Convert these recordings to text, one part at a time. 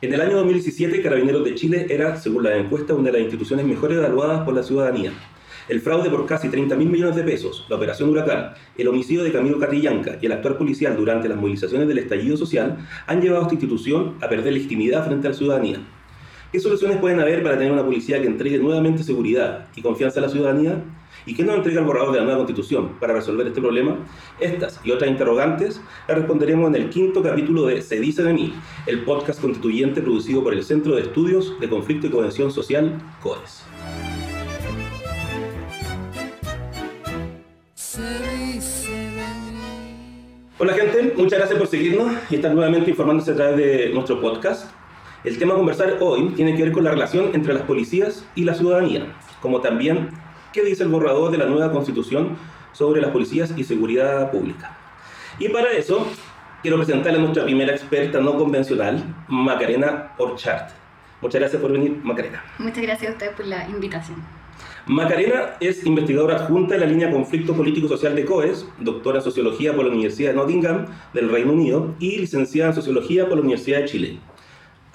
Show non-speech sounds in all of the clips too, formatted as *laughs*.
En el año 2017, Carabineros de Chile era, según la encuesta, una de las instituciones mejor evaluadas por la ciudadanía. El fraude por casi 30 mil millones de pesos, la operación Huracán, el homicidio de Camilo Catrillanca y el actuar policial durante las movilizaciones del estallido social han llevado a esta institución a perder legitimidad frente a la ciudadanía. ¿Qué soluciones pueden haber para tener una policía que entregue nuevamente seguridad y confianza a la ciudadanía? ¿Y qué nos entrega el borrador de la nueva constitución para resolver este problema? Estas y otras interrogantes las responderemos en el quinto capítulo de Se dice de mí, el podcast constituyente producido por el Centro de Estudios de Conflicto y Cohesión Social, COES. Hola gente, muchas gracias por seguirnos y estar nuevamente informándose a través de nuestro podcast. El tema a conversar hoy tiene que ver con la relación entre las policías y la ciudadanía, como también qué dice el borrador de la nueva constitución sobre las policías y seguridad pública. Y para eso quiero presentarle a nuestra primera experta no convencional, Macarena Orchard. Muchas gracias por venir, Macarena. Muchas gracias a ustedes por la invitación. Macarena es investigadora adjunta de la línea Conflicto Político-Social de COES, doctora en Sociología por la Universidad de Nottingham del Reino Unido y licenciada en Sociología por la Universidad de Chile.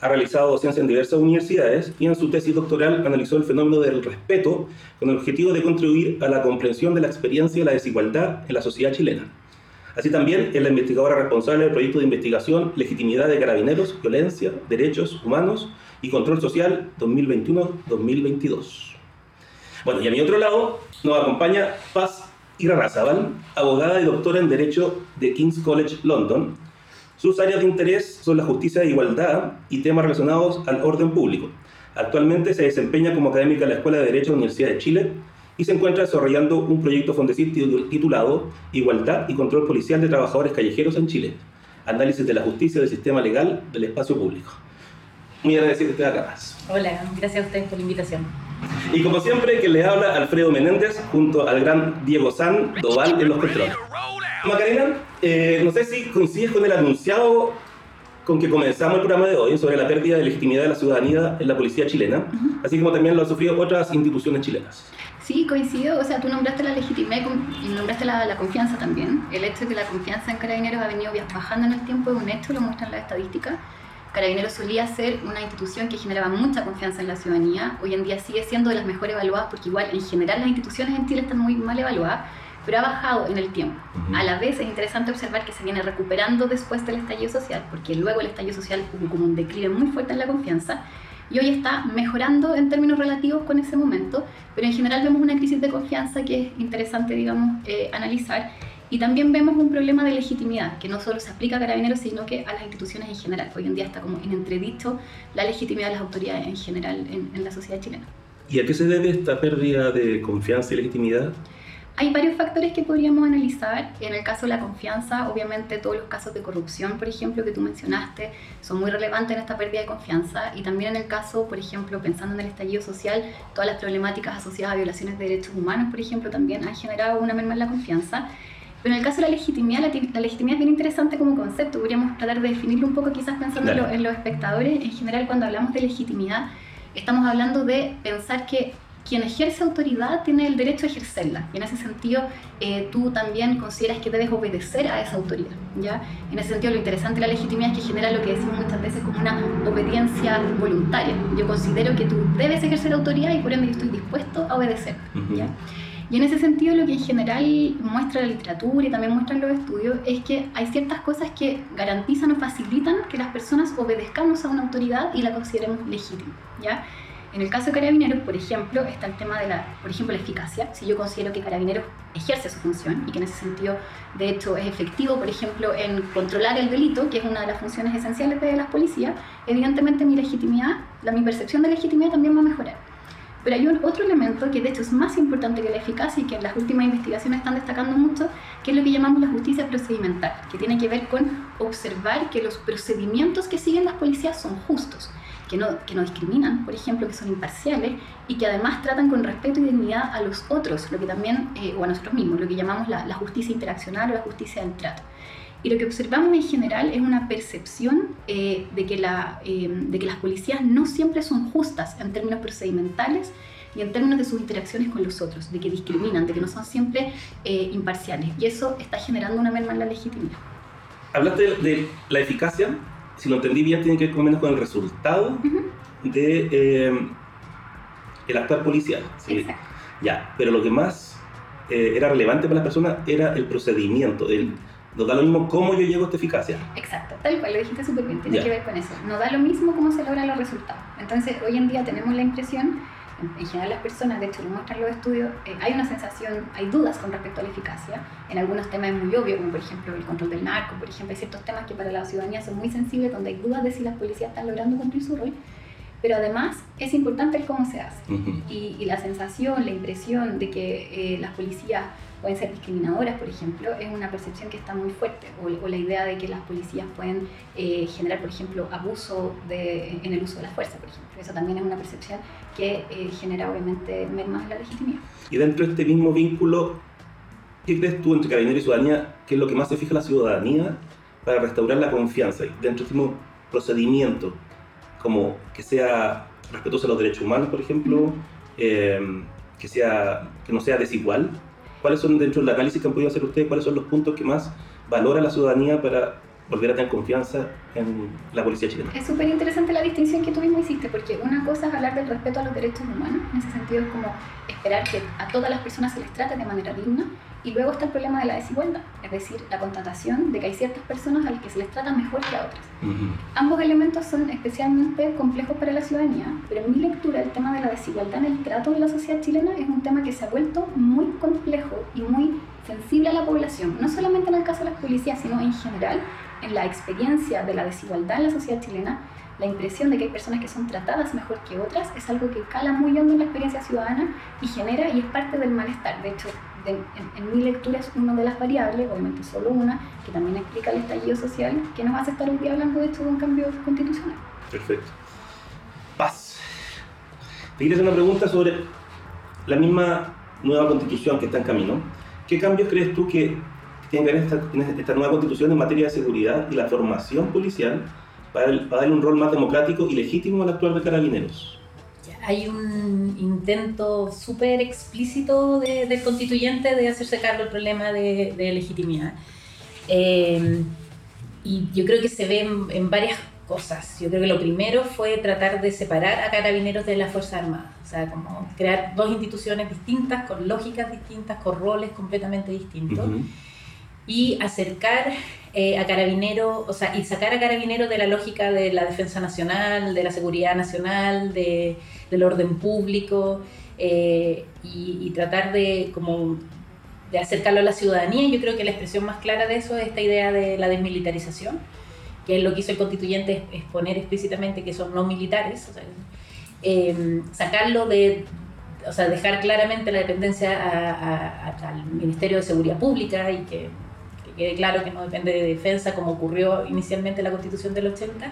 Ha realizado docencia en diversas universidades y en su tesis doctoral analizó el fenómeno del respeto con el objetivo de contribuir a la comprensión de la experiencia de la desigualdad en la sociedad chilena. Así también es la investigadora responsable del proyecto de investigación Legitimidad de Carabineros, Violencia, Derechos Humanos y Control Social 2021-2022. Bueno, y a mi otro lado nos acompaña Paz Irarrázaval, abogada y doctora en Derecho de King's College London. Sus áreas de interés son la justicia e igualdad y temas relacionados al orden público. Actualmente se desempeña como académica en la Escuela de Derecho de la Universidad de Chile y se encuentra desarrollando un proyecto Fondesit titulado Igualdad y Control Policial de Trabajadores Callejeros en Chile. Análisis de la justicia del sistema legal del espacio público. Muy agradecido que esté acá. Hola, gracias a ustedes por la invitación. Y como siempre, que les habla Alfredo Menéndez junto al gran Diego San Doval en los controles. Macarena, eh, no sé si coincides con el anunciado con que comenzamos el programa de hoy sobre la pérdida de legitimidad de la ciudadanía en la policía chilena, así como también lo han sufrido otras instituciones chilenas. Sí, coincido. O sea, tú nombraste la legitimidad y nombraste la, la, confianza también. El hecho de que la confianza en Carabineros ha venido bajando en el tiempo es un hecho, lo muestran las estadísticas. Carabineros solía ser una institución que generaba mucha confianza en la ciudadanía. Hoy en día sigue siendo de las mejor evaluadas porque igual en general las instituciones en Chile están muy mal evaluadas, pero ha bajado en el tiempo. A la vez es interesante observar que se viene recuperando después del estallido social, porque luego el estallido social hubo como un declive muy fuerte en la confianza y hoy está mejorando en términos relativos con ese momento, pero en general vemos una crisis de confianza que es interesante, digamos, eh, analizar y también vemos un problema de legitimidad, que no solo se aplica a carabineros, sino que a las instituciones en general. Hoy en día está como en entredicho la legitimidad de las autoridades en general en, la sociedad chilena. ¿Y a qué se debe esta pérdida de confianza y legitimidad? Hay varios factores que podríamos analizar. En el caso de la confianza, obviamente todos los casos de corrupción, por ejemplo, que tú mencionaste, son muy relevantes en esta pérdida de confianza. Y también en el caso, por ejemplo, pensando en el estallido social, todas las problemáticas asociadas a violaciones de derechos humanos, por ejemplo, también han generado una merma en la confianza. Pero en el caso de la legitimidad, la, legitimidad es bien interesante como concepto. Podríamos tratar de definirlo un poco quizás pensando en, los espectadores. En general, cuando hablamos de legitimidad, estamos hablando de pensar que quien ejerce autoridad tiene el derecho a ejercerla. Y en ese sentido, eh, tú también consideras que debes obedecer a esa autoridad. ¿ya? En ese sentido, lo interesante de la legitimidad es que genera lo que decimos muchas veces como una obediencia voluntaria. Yo considero que tú debes ejercer autoridad y por ende yo estoy dispuesto a obedecer. ¿ya? Y en ese sentido lo que en general muestra la literatura y también muestran los estudios es que hay ciertas cosas que garantizan o facilitan que las personas obedezcamos a una autoridad y la consideremos legítima, ¿ya? En el caso de Carabineros, por ejemplo, está el tema de la, por ejemplo, la eficacia. Si yo considero que Carabineros ejerce su función y que en ese sentido, de hecho, es efectivo, por ejemplo, en controlar el delito, que es una de las funciones esenciales de las policías, evidentemente mi legitimidad, la, mi percepción de legitimidad también va a mejorar. Pero hay un otro elemento que de hecho es más importante que la eficacia y que en las últimas investigaciones están destacando mucho, que es lo que llamamos la justicia procedimental, que tiene que ver con observar que los procedimientos que siguen las policías son justos, que no, que no discriminan, por ejemplo, que son imparciales y que además tratan con respeto y dignidad a los otros, lo que también, eh, o a nosotros mismos, lo que llamamos la, la justicia interaccional o la justicia del trato. Y lo que observamos en general es una percepción eh, de, que la, eh, de que las policías no siempre son justas en términos procedimentales y en términos de sus interacciones con los otros, de que discriminan, de que no son siempre eh, imparciales. Y eso está generando una merma en la legitimidad. Hablaste de la eficacia si lo entendí bien, tiene que ver con menos con el resultado de eh, el actuar policial. Ya, pero lo que más eh, era relevante para las personas era el procedimiento, el, nos da lo mismo cómo yo llego a esta eficacia. Exacto, tal cual, lo dijiste súper bien, tiene que ver con eso. No da lo mismo cómo se logran los resultados. Entonces, hoy en día tenemos la impresión, en general las personas, de hecho lo muestran los estudios, eh, hay una sensación, hay dudas con respecto a la eficacia. En algunos temas es muy obvio, como por ejemplo el control del narco, por ejemplo, hay ciertos temas que para la ciudadanía son muy sensibles, donde hay dudas de si las policías están logrando cumplir su rol pero además es importante el cómo se hace. y, la sensación, la impresión de que eh, las policías pueden ser discriminadoras, por ejemplo, es una percepción que está muy fuerte, o, la idea de que las policías pueden eh, generar, por ejemplo, abuso de, en el uso de la fuerza, por ejemplo. Eso también es una percepción que eh, genera, obviamente, más la legitimidad. Y dentro de este mismo vínculo, ¿qué crees tú entre carabinero y ciudadanía? ¿Qué es lo que más se fija la ciudadanía para restaurar la confianza? Dentro de este mismo procedimiento, como que sea respetuoso a los derechos humanos, por ejemplo, eh, que, sea, que no sea desigual. ¿Cuáles son, dentro del análisis que han podido hacer ustedes, cuáles son los puntos que más valora la ciudadanía para volver a tener confianza en la policía chilena? Es súper interesante la distinción que tú mismo hiciste, porque una cosa es hablar del respeto a los derechos humanos, en ese sentido es como esperar que a todas las personas se les trate de manera digna, y luego está el problema de la desigualdad, es decir, la constatación de que hay ciertas personas a las que se les trata mejor que a otras. Ambos elementos son especialmente complejos para la ciudadanía, pero en mi lectura el tema de la desigualdad en el trato de la sociedad chilena es un tema que se ha vuelto muy complejo y muy sensible a la población, no solamente en el caso de las policías, sino en general en la experiencia de la desigualdad en la sociedad chilena la impresión de que hay personas que son tratadas mejor que otras es algo que cala muy hondo en la experiencia ciudadana y genera y es parte del malestar. De hecho, en, mi lectura es una de las variables, obviamente solo una, que también explica el estallido social, que nos hace estar hoy día hablando de esto de un cambio constitucional. Perfecto. Paz. Te quería hacer una pregunta sobre la misma nueva constitución que está en camino. ¿Qué cambios crees tú que tiene que haber esta, esta nueva constitución en materia de seguridad y la formación policial para, darle un rol más democrático y legítimo al actuar de carabineros? Hay un intento súper explícito del constituyente de hacerse cargo del problema de, legitimidad. Eh, y yo creo que se ve en, varias cosas. Yo creo que lo primero fue tratar de separar a carabineros de la Fuerza Armada. O sea, como crear dos instituciones distintas, con lógicas distintas, con roles completamente distintos. Y acercar eh, a Carabinero, o sea, y sacar a Carabinero de la lógica de la defensa nacional, de la seguridad nacional, de, del orden público, eh, y, tratar de, como, de acercarlo a la ciudadanía. Yo creo que la expresión más clara de eso es esta idea de la desmilitarización, que es lo que hizo el constituyente exponer explícitamente que son no militares, o sea, eh, sacarlo de, o sea, dejar claramente la dependencia al Ministerio de Seguridad Pública y que quede claro que no depende de defensa, como ocurrió inicialmente en la Constitución del 80.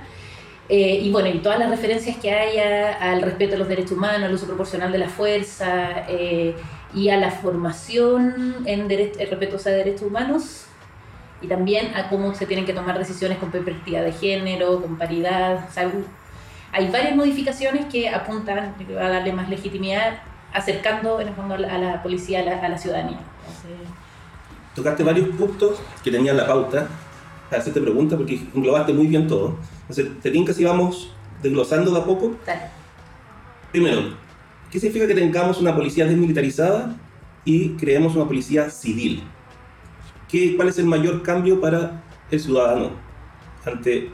Eh, y bueno, y todas las referencias que haya al respeto a los derechos humanos, al uso proporcional de la fuerza eh, y a la formación en respeto a derechos humanos y también a cómo se tienen que tomar decisiones con perspectiva de género, con paridad. hay varias modificaciones que apuntan a darle más legitimidad, acercando en el fondo a la, policía, a la, ciudadanía tocaste varios puntos que tenían la pauta para hacerte preguntas porque englobaste muy bien todo. Entonces, ¿te tinca si vamos desglosando de a poco? Primero, ¿qué significa que tengamos una policía desmilitarizada y creemos una policía civil? ¿Qué, ¿Cuál es el mayor cambio para el ciudadano ante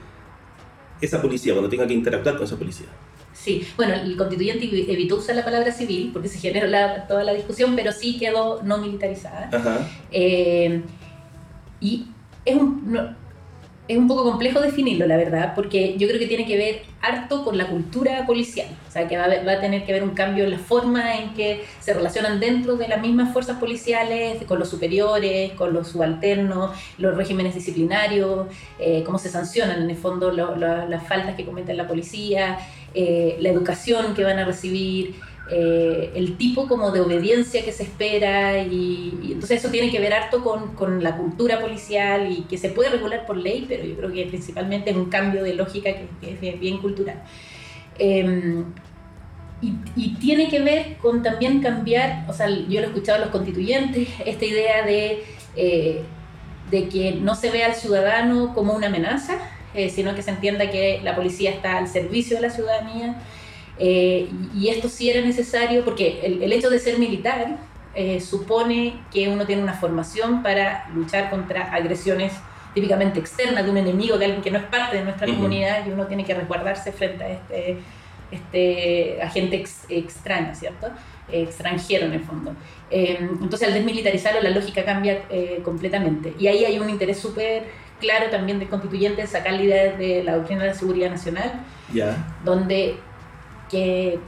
esa policía, cuando tenga que interactuar con esa policía? Sí, bueno, el constituyente evitó usar la palabra civil porque se generó toda la discusión, pero sí quedó no militarizada. Eh, y es un, es un poco complejo definirlo, la verdad, porque yo creo que tiene que ver harto con la cultura policial. O sea, que va a, tener que haber un cambio en la forma en que se relacionan dentro de las mismas fuerzas policiales, con los superiores, con los subalternos, los regímenes disciplinarios, eh, cómo se sancionan en el fondo las faltas que comete la policía, eh, la educación que van a recibir. Eh, el tipo como de obediencia que se espera y, entonces eso tiene que ver harto con, con, la cultura policial y que se puede regular por ley, pero yo creo que principalmente es un cambio de lógica que, es bien cultural. Em, y, y, tiene que ver con también cambiar, o sea, yo lo he escuchado a los constituyentes, esta idea de, eh, de que no se vea al ciudadano como una amenaza, eh, sino que se entienda que la policía está al servicio de la ciudadanía. Eh, y esto sí era necesario porque el, el hecho de ser militar eh, supone que uno tiene una formación para luchar contra agresiones típicamente externas de un enemigo, de alguien que no es parte de nuestra comunidad y uno tiene que resguardarse frente a este, este agente extraño, ¿cierto? extranjero en el fondo. entonces al desmilitarizarlo la lógica cambia completamente y ahí hay un interés súper claro también del constituyente de sacar la idea de la doctrina de la seguridad nacional, donde que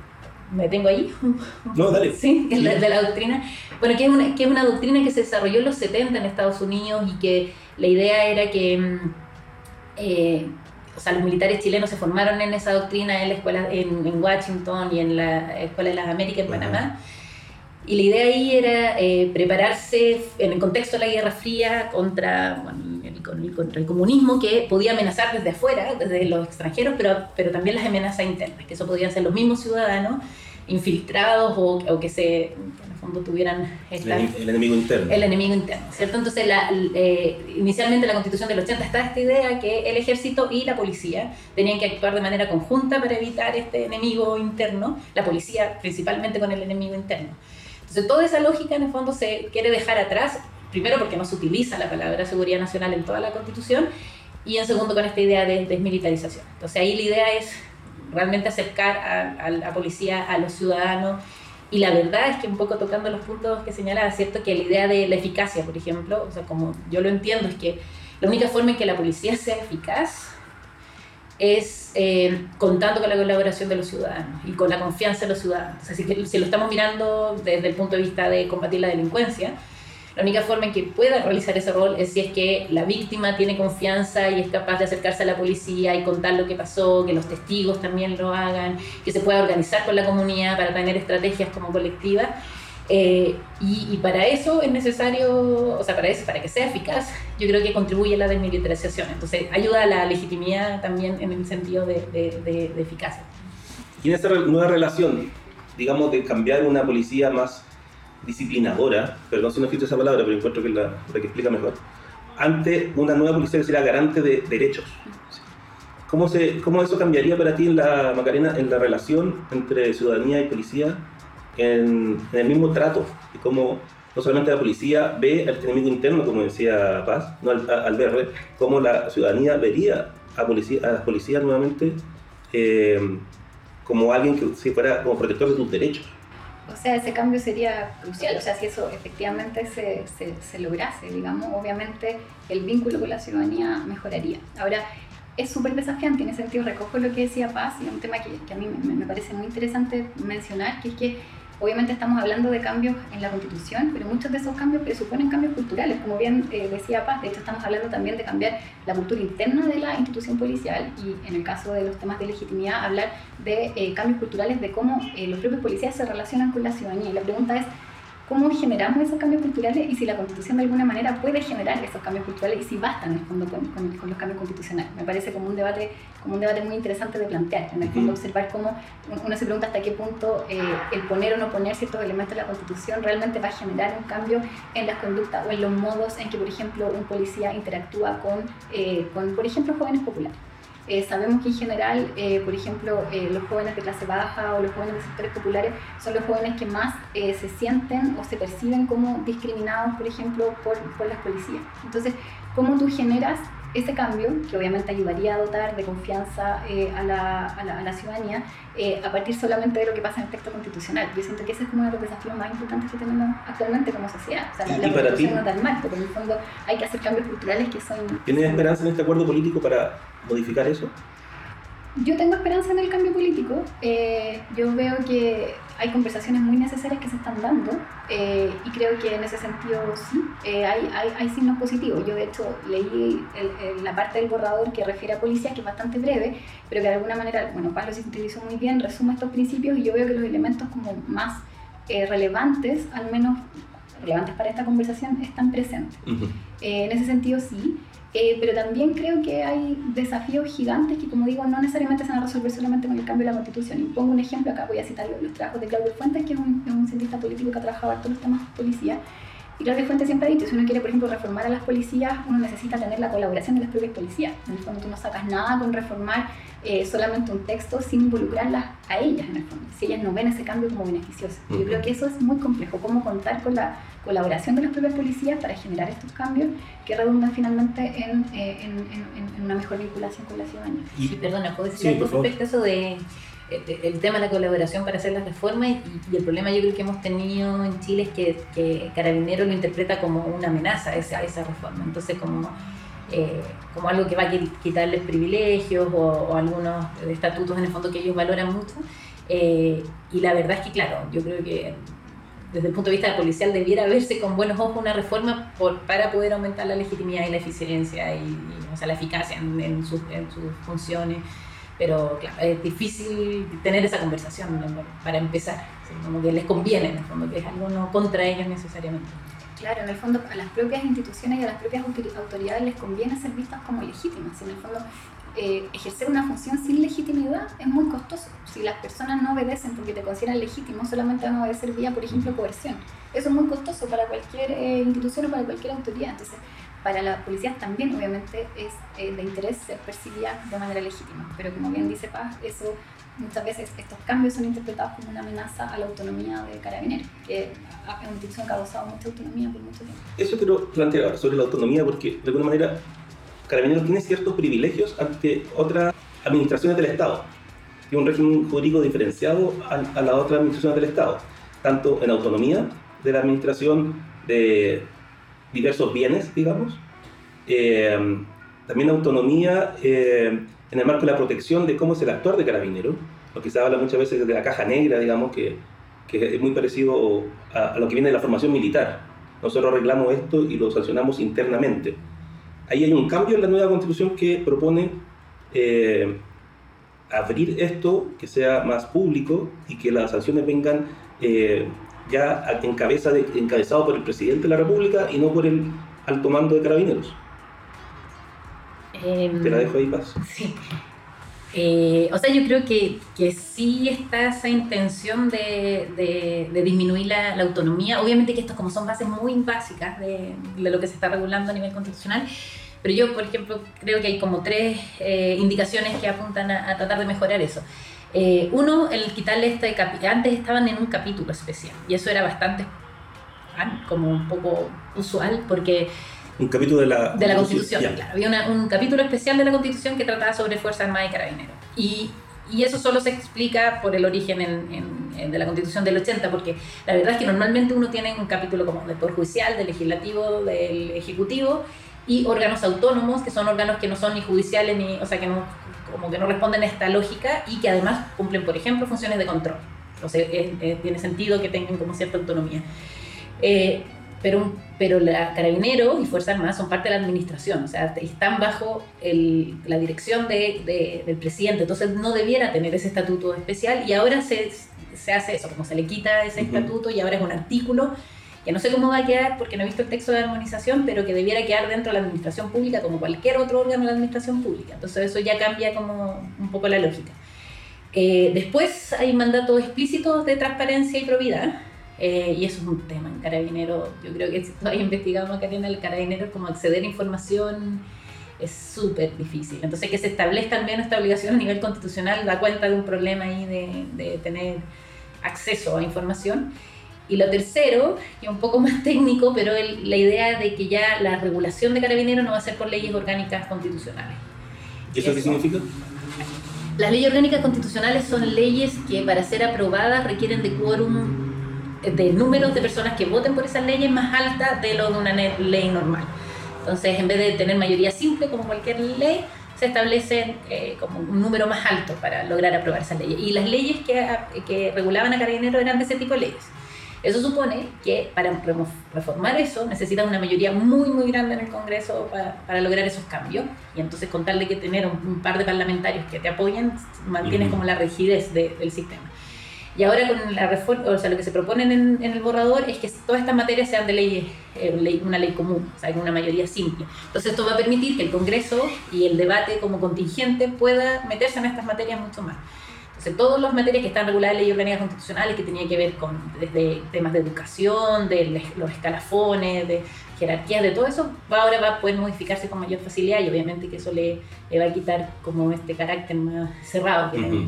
me tengo ahí. *laughs* No, dale. Sí, de la doctrina. Bueno, que es, una, que es una doctrina que se desarrolló en los 70 en Estados Unidos y que la idea era que, mm, eh, o sea, los militares chilenos se formaron en esa doctrina en la escuela en, en Washington y en la Escuela de las Américas en Panamá. Y la idea ahí era eh, prepararse en el contexto de la Guerra Fría contra, el, contra el comunismo que podía amenazar desde afuera, desde los extranjeros, pero, pero también las amenazas internas, que eso podían ser los mismos ciudadanos infiltrados o, o que se en el fondo tuvieran el, enemigo interno. El enemigo interno, ¿cierto? Entonces, la, eh, inicialmente la Constitución del 80 está esta idea que el ejército y la policía tenían que actuar de manera conjunta para evitar este enemigo interno, la policía principalmente con el enemigo interno. Entonces, toda esa lógica en el fondo se quiere dejar atrás, primero porque no se utiliza la palabra seguridad nacional en toda la Constitución, y en segundo con esta idea de desmilitarización. Entonces, ahí la idea es realmente acercar a, la policía a los ciudadanos. Y la verdad es que un poco tocando los puntos que señalaba, ¿cierto? Que la idea de la eficacia, por ejemplo, o sea, como yo lo entiendo, es que la única forma en que la policía sea eficaz es eh, contando con la colaboración de los ciudadanos y con la confianza de los ciudadanos. Así que si lo estamos mirando desde el punto de vista de combatir la delincuencia, la única forma en que pueda realizar ese rol es si es que la víctima tiene confianza y es capaz de acercarse a la policía y contar lo que pasó, que los testigos también lo hagan, que se pueda organizar con la comunidad para tener estrategias como colectiva. Eh, y, para eso es necesario, o sea, para eso, para que sea eficaz, yo creo que contribuye a la desmilitarización. Entonces, ayuda a la legitimidad también en el sentido de, de, de, eficacia. Y en esta nueva relación, digamos, de cambiar una policía más disciplinadora, perdón si no escrito esa palabra, pero encuentro que es la, la que explica mejor, ante una nueva policía que será garante de derechos. ¿Cómo, se, ¿Cómo eso cambiaría para ti en la Macarena, en la relación entre ciudadanía y policía en, el mismo trato, y cómo no solamente la policía ve al enemigo interno, como decía Paz, no al, al ver, cómo la ciudadanía vería a, policía, a las policías nuevamente eh, como alguien que si fuera como protector de tus derechos. O sea, ese cambio sería crucial, o sea, si eso efectivamente se, se, se lograse, digamos, obviamente el vínculo con la ciudadanía mejoraría. Ahora, es súper desafiante, en ese sentido recojo lo que decía Paz y un tema que, que a mí me, me, parece muy interesante mencionar, que es que Obviamente estamos hablando de cambios en la Constitución, pero muchos de esos cambios presuponen cambios culturales, como bien eh, decía Paz. De hecho, estamos hablando también de cambiar la cultura interna de la institución policial y, en el caso de los temas de legitimidad, hablar de eh, cambios culturales, de cómo eh, los propios policías se relacionan con la ciudadanía. Y la pregunta es, cómo generamos esos cambios culturales y si la Constitución de alguna manera puede generar esos cambios culturales y si bastan en el fondo con, con, los cambios constitucionales. Me parece como un debate como un debate muy interesante de plantear, en el fondo observar cómo uno se pregunta hasta qué punto eh, el poner o no poner ciertos elementos de la Constitución realmente va a generar un cambio en las conductas o en los modos en que, por ejemplo, un policía interactúa con, eh, con por ejemplo, jóvenes populares. Eh, sabemos que en general, eh, por ejemplo, eh, los jóvenes de clase baja o los jóvenes de sectores populares son los jóvenes que más se sienten o se perciben como discriminados, por ejemplo, por, por las policías. Entonces, ¿cómo tú generas ese cambio, que obviamente ayudaría a dotar de confianza a, la, a, la, a, la, ciudadanía, a partir solamente de lo que pasa en el texto constitucional. Yo siento que ese es uno de los desafíos más importantes que tenemos actualmente como sociedad. O sea, la, la constitución no da el marco, pero en el fondo hay que hacer cambios culturales que son... ¿Tienes esperanza en este acuerdo político para modificar eso? Yo tengo esperanza en el cambio político. Eh, yo veo que hay conversaciones muy necesarias que se están dando eh, y creo que en ese sentido sí, eh, hay, hay, hay, signos positivos. Yo de hecho leí el, el, la parte del borrador que refiere a policía, que es bastante breve, pero que de alguna manera, bueno, Paz lo sintetizó muy bien, resume estos principios y yo veo que los elementos como más relevantes, al menos relevantes para esta conversación, están presentes. Uh -huh. en ese sentido sí. Eh, pero también creo que hay desafíos gigantes que, como digo, no necesariamente se van a resolver solamente con el cambio de la constitución. Y pongo un ejemplo, acá voy a citar los, los trabajos de Claudio Fuentes, que es un, un, cientista político que ha trabajado en todos los temas de policía, Y Claudia Fuente siempre ha dicho, si uno quiere, por ejemplo, reformar a las policías, uno necesita tener la colaboración de las propias policías. En el fondo tú no sacas nada con reformar eh, solamente un texto sin involucrarlas a ellas, en el fondo, si ellas no ven ese cambio como beneficioso. Yo creo que eso es muy complejo, cómo contar con la colaboración de las propias policías para generar estos cambios que redundan finalmente en, eh, en, en, una mejor vinculación con la ciudadanía. Y, perdona, ¿puedo decir algo respecto a eso de el tema de la colaboración para hacer las reformas y, el problema yo creo que hemos tenido en Chile es que, que Carabinero lo interpreta como una amenaza a esa, esa reforma, entonces como, eh, como algo que va a quitarles privilegios o, algunos estatutos en el fondo que ellos valoran mucho. Eh, y la verdad es que, claro, yo creo que desde el punto de vista policial debiera verse con buenos ojos una reforma por, para poder aumentar la legitimidad y la eficiencia y, o sea, la eficacia en, sus, funciones pero claro, es difícil tener esa conversación para empezar, como que les conviene en el fondo, que es algo no contra ellos necesariamente. Claro, en el fondo a las propias instituciones y a las propias autoridades les conviene ser vistas como legítimas. En el fondo, eh, ejercer una función sin legitimidad es muy costoso. Si las personas no obedecen porque te consideran legítimo, solamente van a obedecer vía, por ejemplo, coerción. Eso es muy costoso para cualquier eh, institución o para cualquier autoridad. Entonces, para la policía también obviamente es eh, de interés ser percibida de manera legítima, pero como bien dice Paz, eso muchas veces estos cambios son interpretados como una amenaza a la autonomía de Carabineros, que es una institución que ha causado mucha autonomía por mucho tiempo. Eso quiero plantear sobre la autonomía porque de alguna manera Carabineros tiene ciertos privilegios ante otras administraciones del Estado. Tiene un régimen jurídico diferenciado a, a las otras administraciones del Estado, tanto en autonomía de la administración de diversos bienes, digamos. Eh, también autonomía eh, en el marco de la protección de cómo es el actuar de carabinero, lo que se habla muchas veces de la caja negra, digamos, que, que es muy parecido a, lo que viene de la formación militar. Nosotros arreglamos esto y lo sancionamos internamente. Ahí hay un cambio en la nueva constitución que propone eh, abrir esto, que sea más público y que las sanciones vengan ya en cabeza de, encabezado por el presidente de la República y no por el alto mando de carabineros. Em, Te la dejo ahí, Paz. Sí. Eh, o sea, yo creo que, que, sí está esa intención de, de, disminuir la, la, autonomía. Obviamente que estas como son bases muy básicas de, de, lo que se está regulando a nivel constitucional, pero yo, por ejemplo, creo que hay como tres eh, indicaciones que apuntan a, a, tratar de mejorar eso. Eh, uno, el quitarle este capítulo, antes estaban en un capítulo especial y eso era bastante como un poco usual porque... Un capítulo de la, de la Constitución, claro. Había un capítulo especial de la Constitución que trataba sobre Fuerzas Armadas y Carabineros. Y, y eso solo se explica por el origen en, de la Constitución del 80, porque la verdad es que normalmente uno tiene un capítulo como del Poder Judicial, del Legislativo, del Ejecutivo, y órganos autónomos, que son órganos que no son ni judiciales, ni, o sea, que no como que no responden a esta lógica y que además cumplen, por ejemplo, funciones de control. O sea, tiene sentido que tengan como cierta autonomía. Eh, pero, pero la Carabinero y Fuerza Armada son parte de la administración, o sea, están bajo el, la dirección de, del presidente, entonces no debiera tener ese estatuto especial y ahora se, se hace eso, como se le quita ese estatuto y ahora es un artículo que no sé cómo va a quedar porque no he visto el texto de armonización, pero que debiera quedar dentro de la administración pública como cualquier otro órgano de la administración pública. Entonces eso ya cambia como un poco la lógica. Eh, después hay mandatos explícitos de transparencia y probidad, eh, y eso es un tema en Carabinero. Yo creo que si todavía investigamos en el Carabinero, como acceder a información es súper difícil. Entonces que se establezca al esta obligación a nivel constitucional da cuenta de un problema ahí de, de tener acceso a información. Y lo tercero, y un poco *laughs* más técnico, pero la idea de que ya la regulación de carabineros no va a ser por leyes orgánicas constitucionales. ¿Y eso, qué significa? Las leyes orgánicas constitucionales son leyes que para ser aprobadas requieren de quórum de números de personas que voten por esas leyes más alta de lo de una ley normal. Entonces, en vez de tener mayoría simple como cualquier ley, se establece eh, como un número más alto para lograr aprobar esas leyes. Y las leyes que, que regulaban a carabineros eran de ese tipo de leyes. Eso supone que para reformar eso necesitan una mayoría muy, muy grande en el Congreso para, lograr esos cambios. Y entonces, con tal de que tener un, par de parlamentarios que te apoyen, mantienes como la rigidez del sistema. Y ahora con la reforma, o sea, lo que se propone en, el borrador es que todas estas materias sean de ley, eh, una ley común, o sea, con una mayoría simple. Entonces esto va a permitir que el Congreso y el debate como contingente pueda meterse en estas materias mucho más. Entonces, todas las materias que están reguladas en leyes orgánicas constitucionales, que tenían que ver con desde temas de educación, de los escalafones, de jerarquías, de todo eso, ahora va a poder modificarse con mayor facilidad y obviamente que eso le, va a quitar como este carácter más cerrado que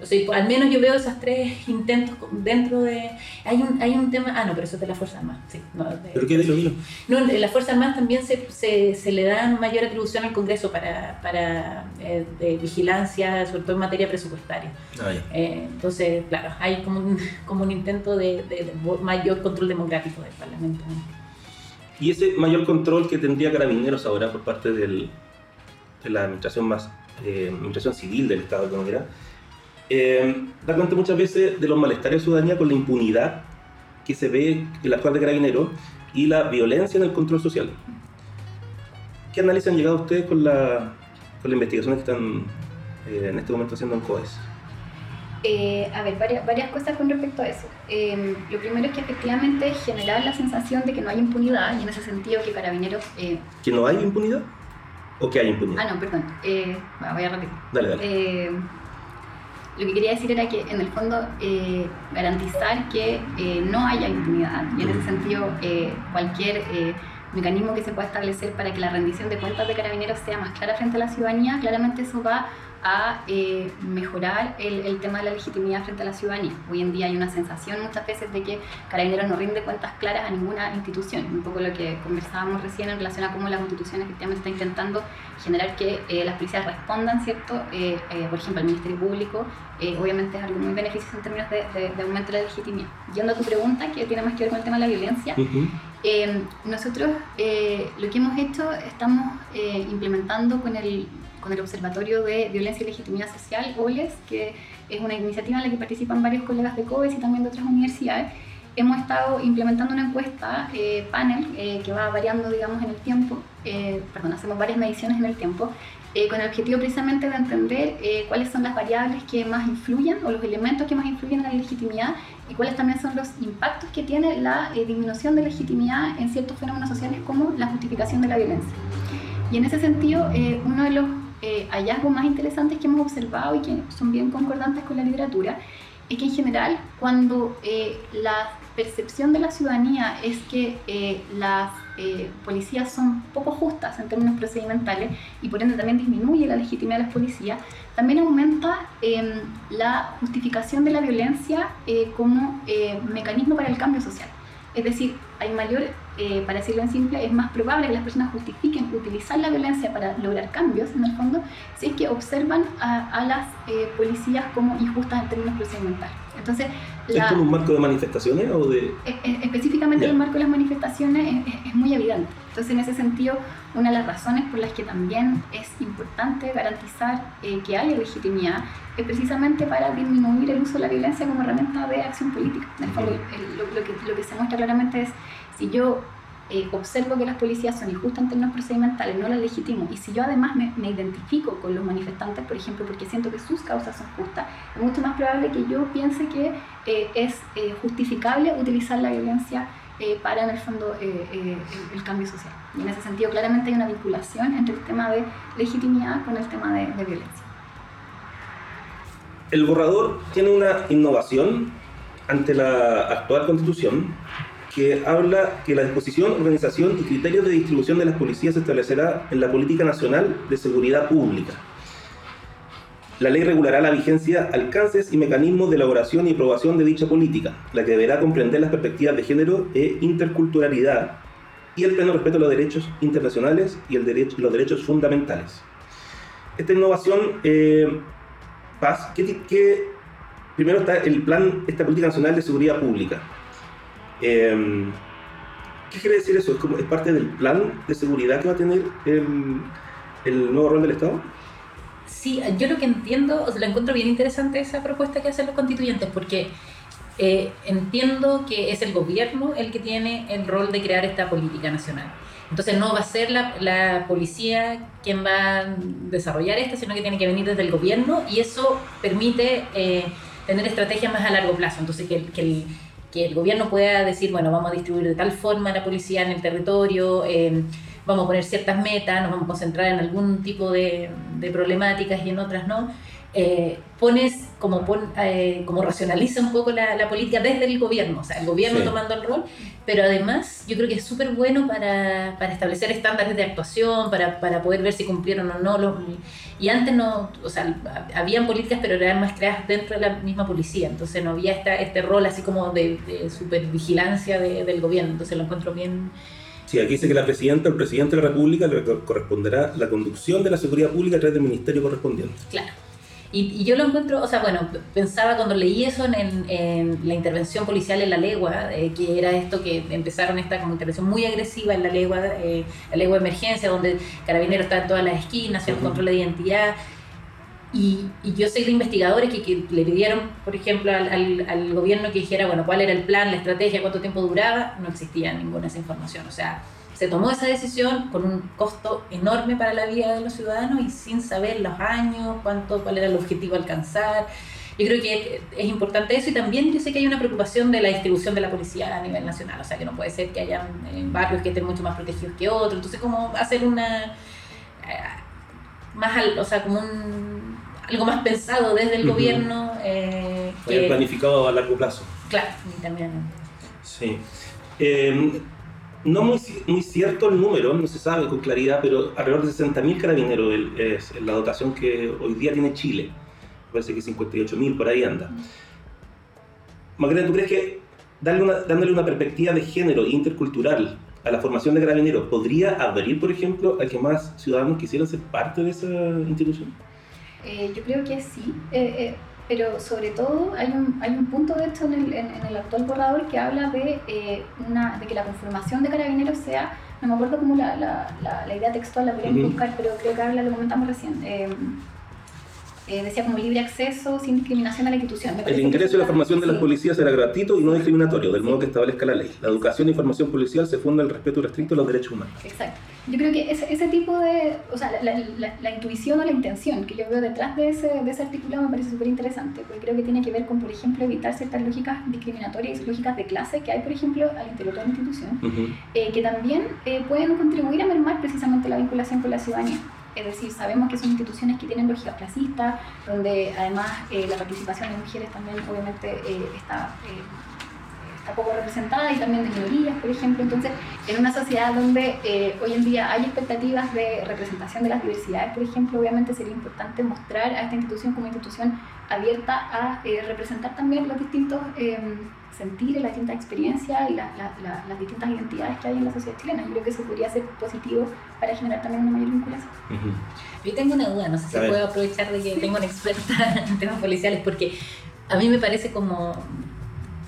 entonces, al menos yo veo esos tres intentos dentro de... Hay un, hay un tema... Ah, no, pero eso es de la Fuerza Armada. Sí, no, ¿Pero qué es lo mismo? No, en la Fuerza Armada también se, se, se, le da mayor atribución al Congreso para, para eh, de vigilancia, sobre todo en materia presupuestaria. Ah, eh, entonces, claro, hay como un, *laughs* como un intento de, de, mayor control democrático del Parlamento. Y ese mayor control que tendría Carabineros ahora por parte del, de la administración más eh, administración civil del Estado, como era, eh, da cuenta muchas veces de los malestares de ciudadanía con la impunidad que se ve en la actual de Carabinero y la violencia en el control social. ¿Qué análisis han llegado ustedes con, la, con las investigaciones que están eh, en este momento haciendo en COES? Eh, a ver, varias, varias, cosas con respecto a eso. Eh, lo primero es que efectivamente generar la sensación de que no hay impunidad y en ese sentido que Carabineros... ¿Que no hay impunidad? ¿O que hay impunidad? Ah, no, perdón. voy a repetir. Dale, dale lo que quería decir era que en el fondo eh, garantizar que eh, no haya impunidad. Y en ese sentido eh, cualquier mecanismo que se pueda establecer para que la rendición de cuentas de carabineros sea más clara frente a la ciudadanía, claramente eso va a eh, mejorar el, el, tema de la legitimidad frente a la ciudadanía. Hoy en día hay una sensación muchas veces de que Carabineros no rinde cuentas claras a ninguna institución. Un poco lo que conversábamos recién en relación a cómo la Constitución efectivamente está intentando generar que eh, las policías respondan, ¿cierto? Eh, por ejemplo, al Ministerio Público, obviamente es algo muy beneficioso en términos de, de, aumento de la legitimidad. Yendo a tu pregunta, que tiene más que ver con el tema de la violencia, nosotros lo que hemos hecho, estamos implementando con el con el Observatorio de Violencia y Legitimidad Social, OLES, que es una iniciativa en la que participan varios colegas de COBES y también de otras universidades. Hemos estado implementando una encuesta eh, panel eh, que va variando, digamos, en el tiempo, eh, perdón, hacemos varias mediciones en el tiempo, con el objetivo precisamente de entender cuáles son las variables que más influyen o los elementos que más influyen en la legitimidad y cuáles también son los impactos que tiene la disminución de legitimidad en ciertos fenómenos sociales como la justificación de la violencia. Y en ese sentido, uno de los eh, hallazgos más interesantes que hemos observado y que son bien concordantes con la literatura es que en general cuando eh, la percepción de la ciudadanía es que eh, las eh, policías son poco justas en términos procedimentales y por ende también disminuye la legitimidad de las policías, también aumenta em, la justificación de la violencia como mecanismo para el cambio social. Es decir, hay mayor, eh, para decirlo en simple, es más probable que las personas justifiquen utilizar la violencia para lograr cambios, en el fondo, si es que observan a, las eh, policías como injustas en términos procedimentales. Entonces, ¿Es como un marco de manifestaciones o de...? E, e, específicamente el marco de las manifestaciones es, muy evidente. Entonces, en ese sentido, una de las razones por las que también es importante garantizar eh, que haya legitimidad es precisamente para disminuir el uso de la violencia como herramienta de acción política. En el fondo, lo, que, lo que se muestra claramente es, si yo eh, observo que las policías son injustas en términos procedimentales, no las legitimo, y si yo además me, identifico con los manifestantes, por ejemplo, porque siento que sus causas son justas, es mucho más probable que yo piense que eh, es eh, justificable utilizar la violencia para, en el fondo, el cambio social. Y en ese sentido, claramente hay una vinculación entre el tema de legitimidad con el tema de, de violencia. El borrador tiene una innovación ante la actual constitución que habla que la disposición, organización y criterios de distribución de las policías se establecerá en la Política Nacional de Seguridad Pública. La ley regulará la vigencia, alcances y mecanismos de elaboración y aprobación de dicha política, la que deberá comprender las perspectivas de género e interculturalidad y el pleno respeto a los derechos internacionales y los derechos fundamentales. Esta innovación, eh, Paz, ¿qué, primero está el plan, esta política nacional de seguridad pública, Em, ¿Qué quiere decir eso? ¿Es, como, ¿Es parte del plan de seguridad que va a tener el, el nuevo rol del Estado? Sí, yo lo que entiendo, o sea, la encuentro bien interesante esa propuesta que hacen los constituyentes, porque eh, entiendo que es el gobierno el que tiene el rol de crear esta política nacional. Entonces no va a ser la, la, policía quien va a desarrollar esta, sino que tiene que venir desde el gobierno y eso permite eh, tener estrategias más a largo plazo. Entonces que, que el, que el gobierno pueda decir, bueno, vamos a distribuir de tal forma la policía en el territorio, eh, vamos a poner ciertas metas, nos vamos a concentrar en algún tipo de, de problemáticas y en otras no. Eh, pones como, eh, como racionaliza un poco la, política desde el gobierno, o sea, el gobierno tomando el rol, pero además yo creo que es súper bueno para, para, establecer estándares de actuación, para, para, poder ver si cumplieron o no. Los, y antes no, o sea, habían políticas, pero eran más creadas dentro de la misma policía, entonces no había esta, este rol así como de, de supervigilancia del gobierno, entonces lo encuentro bien Sí, aquí dice que la presidenta o el presidente de la República le corresponderá la conducción de la seguridad pública a través del ministerio correspondiente. Claro. Y, yo lo encuentro, o sea, bueno, pensaba cuando leí eso en, la intervención policial en la legua, eh, que era esto que empezaron esta como intervención muy agresiva en la legua, eh, la legua de emergencia, donde Carabineros está en todas las esquinas, haciendo control de identidad. Y, yo sé de investigadores que, que, le pidieron, por ejemplo, al, al, gobierno que dijera, bueno, cuál era el plan, la estrategia, cuánto tiempo duraba, no existía ninguna esa información. O sea, se tomó esa decisión con un costo enorme para la vida de los ciudadanos y sin saber los años, cuánto, cuál era el objetivo a alcanzar. Yo creo que es importante eso y también yo sé que hay una preocupación de la distribución de la policía a nivel nacional, o sea que no puede ser que haya barrios que estén mucho más protegidos que otros, entonces como hacer una... Eh, más, o sea, como un, algo más pensado desde el gobierno. Eh, que, planificado a largo plazo. Claro, también. Sí. Eh, no muy, muy cierto el número, no se sabe con claridad, pero alrededor de 60.000 carabineros es la dotación que hoy día tiene Chile. Parece que 58.000 por ahí anda. Magdalena, ¿tú crees que darle una, dándole una perspectiva de género intercultural a la formación de carabineros podría abrir, por ejemplo, a que más ciudadanos quisieran ser parte de esa institución? Eh, yo creo que sí. Eh, eh, pero sobre todo hay un, hay un punto de esto en el, en, el actual borrador que habla de, eh, una, de que la conformación de carabineros sea, no me acuerdo cómo la, la, la, idea textual la podríamos buscar, pero creo que ahora lo comentamos recién. Eh, eh, decía como libre acceso sin discriminación a la institución. el ingreso y la formación de las policías será gratuito y no discriminatorio, del modo que establezca la ley. La educación e información policial se funda en el respeto restricto a los derechos humanos. Exacto. Yo creo que ese, ese tipo de, o sea, la, la, la, intuición o la intención que yo veo detrás de ese, de ese articulado me parece súper interesante, porque creo que tiene que ver con, por ejemplo, evitar ciertas lógicas discriminatorias y lógicas de clase que hay, por ejemplo, al interior de la institución, eh, que también eh, pueden contribuir a mermar precisamente la vinculación con la ciudadanía. Es decir, sabemos que son instituciones que tienen lógicas clasistas, donde además eh, la participación de mujeres también obviamente eh, está, eh, está poco representada y también de minorías, por ejemplo. Entonces, en una sociedad donde hoy en día hay expectativas de representación de las diversidades, por ejemplo, obviamente sería importante mostrar a esta institución como institución abierta a representar también los distintos sentir las distintas experiencias y las distintas identidades que hay en la sociedad chilena. Yo creo que eso podría ser positivo para generar también una mayor vinculación. Yo tengo una duda, no sé si puedo aprovechar de que tengo una experta *laughs* en temas policiales, porque a mí me parece como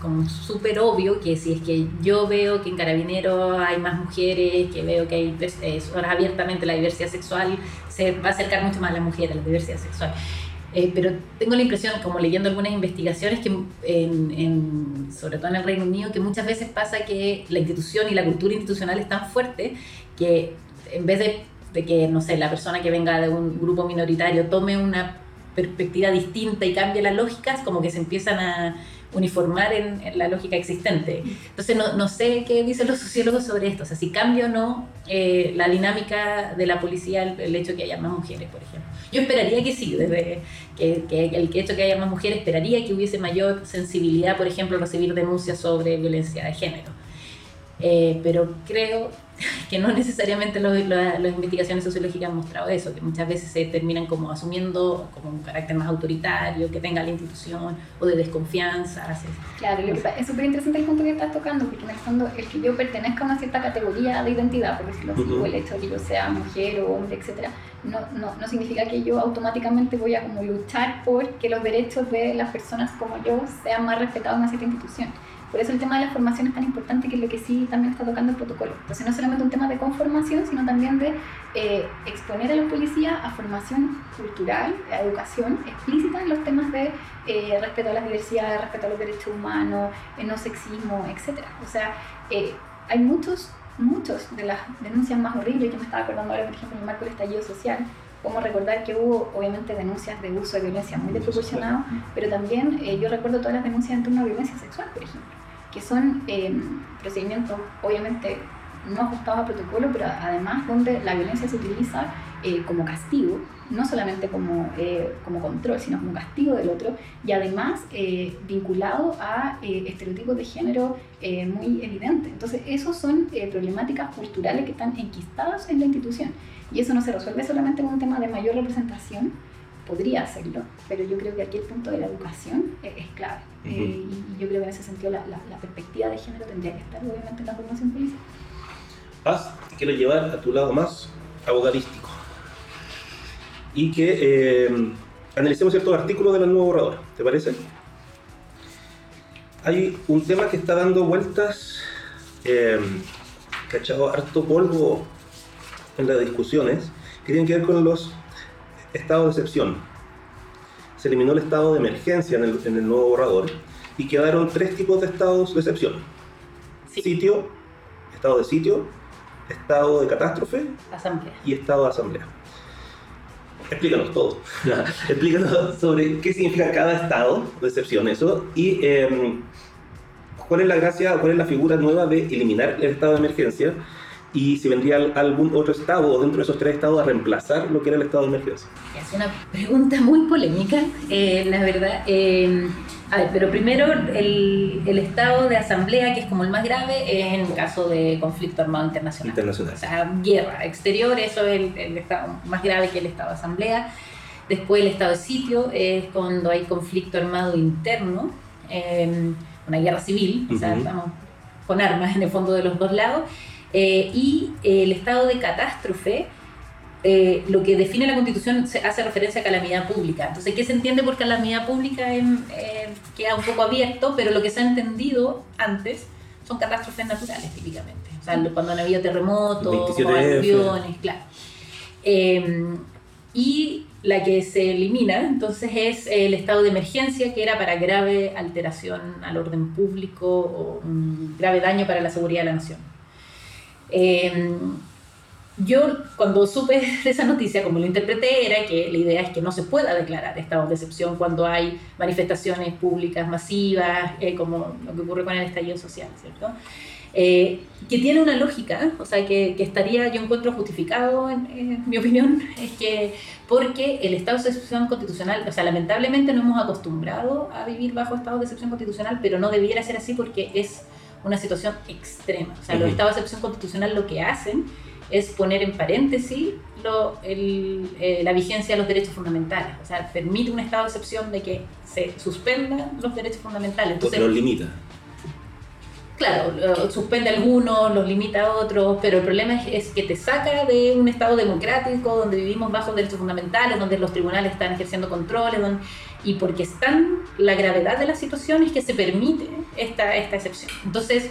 como súper obvio que si es que yo veo que en Carabineros hay más mujeres, que veo que hay eh, abiertamente la diversidad sexual, se va a acercar mucho más a la mujer, a la diversidad sexual. Eh, pero tengo la impresión, como leyendo algunas investigaciones, que en, sobre todo en el Reino Unido, que muchas veces pasa que la institución y la cultura institucional es tan fuerte que en vez de, de que, no sé, la persona que venga de un grupo minoritario tome una perspectiva distinta y cambie las lógicas, como que se empiezan a uniformar en, la lógica existente. Entonces, no, no, sé qué dicen los sociólogos sobre esto, o sea, si cambia o no eh, la dinámica de la policía el, hecho de que haya más mujeres, por ejemplo. Yo esperaría que sí, desde que, que el hecho de que haya más mujeres, esperaría que hubiese mayor sensibilidad, por ejemplo, a recibir denuncias sobre violencia de género. Eh, pero creo *laughs* que no necesariamente las investigaciones sociológicas han mostrado eso, que muchas veces se terminan como asumiendo como un carácter más autoritario que tenga la institución o de desconfianza. Claro, es súper interesante el punto que estás tocando, porque en el fondo el que yo pertenezca a una cierta categoría de identidad, por decirlo así, o el hecho de que yo sea mujer o hombre, etcétera, no, no, no significa que yo automáticamente voy a como luchar por que los derechos de las personas como yo sean más respetados en una cierta institución. Por eso el tema de la formación es tan importante, que es lo que sí también está tocando el protocolo. Entonces no solamente un tema de conformación, sino también de eh, exponer a los policías a formación cultural, a educación explícita en los temas de eh, respeto a las diversidades, respeto a los derechos humanos, eh, no sexismo, etc. O sea, hay muchos, muchos de las denuncias más horribles, yo me estaba acordando ahora, por ejemplo, en el marco del estallido social, como recordar que hubo obviamente denuncias de uso de violencia muy desproporcionado, pero también yo recuerdo todas las denuncias en torno a violencia sexual, por ejemplo que son em, procedimientos obviamente no ajustados a protocolo, pero además donde la violencia se utiliza eh, como castigo, no solamente como, eh, como control, sino como castigo del otro, y además eh, vinculado a estereotipos de género muy evidentes. Entonces, esos son problemáticas culturales que están enquistadas en la institución, y eso no se resuelve solamente con un tema de mayor representación, podría hacerlo, pero yo creo que aquí el punto de la educación es, clave. y, yo creo que en ese sentido la, la, perspectiva de género tendría que estar obviamente en la formación política. Paz, te quiero llevar a tu lado más abogadístico y que eh, analicemos ciertos artículos de la nueva borradora, ¿te parece? Hay un tema que está dando vueltas, eh, que ha echado harto polvo en las discusiones, que tienen que ver con los estados de excepción. Se eliminó el estado de emergencia en el, en el nuevo borrador y quedaron tres tipos de estados de excepción. Sitio, estado de sitio, estado de catástrofe asamblea. y estado de asamblea. Explícanos todo. *laughs* Explícanos sobre qué significa cada estado de excepción eso y em, cuál es la gracia, cuál es la figura nueva de eliminar el estado de emergencia y si vendría algún otro estado o dentro de esos tres estados a reemplazar lo que era el estado de emergencia. Es una pregunta muy polémica, eh, la verdad. Eh, a ver, pero primero el, el, estado de asamblea, que es como el más grave, es en caso de conflicto armado internacional. Internacional. O sea, guerra exterior, eso es el, el estado más grave que el estado de asamblea. Después el estado de sitio es cuando hay conflicto armado interno, eh, una guerra civil, o sea, estamos con armas en el fondo de los dos lados. Eh, y el estado de catástrofe eh, lo que define la Constitución hace referencia a calamidad pública. Entonces, ¿qué se entiende por calamidad pública? Eh, queda un poco abierto, pero lo que se ha entendido antes son catástrofes naturales, típicamente. O sea, cuando han habido terremotos, aviones, claro. Em, y la que se elimina, entonces, es el estado de emergencia, que era para grave alteración al orden público o un grave daño para la seguridad de la nación. Em, yo cuando supe de esa noticia, como lo interpreté, era que la idea es que no se pueda declarar estado de excepción cuando hay manifestaciones públicas masivas, eh, como lo que ocurre con el estallido social, ¿cierto? Eh, que tiene una lógica, o sea, que, que estaría, yo encuentro justificado, en, mi opinión, *laughs* es que porque el estado de excepción constitucional, o sea, lamentablemente no hemos acostumbrado a vivir bajo estado de excepción constitucional, pero no debiera ser así porque es una situación extrema. O sea, los estados de excepción constitucional lo que hacen es poner en paréntesis lo, eh, la vigencia de los derechos fundamentales. O sea, permite un estado de excepción de que se suspendan los derechos fundamentales. Entonces, los limita. Claro, suspende algunos, los limita a otros, pero el problema es, que te saca de un estado democrático donde vivimos bajo derechos fundamentales, donde los tribunales están ejerciendo controles, y porque están la gravedad de la situación es que se permite esta, esta excepción. Entonces,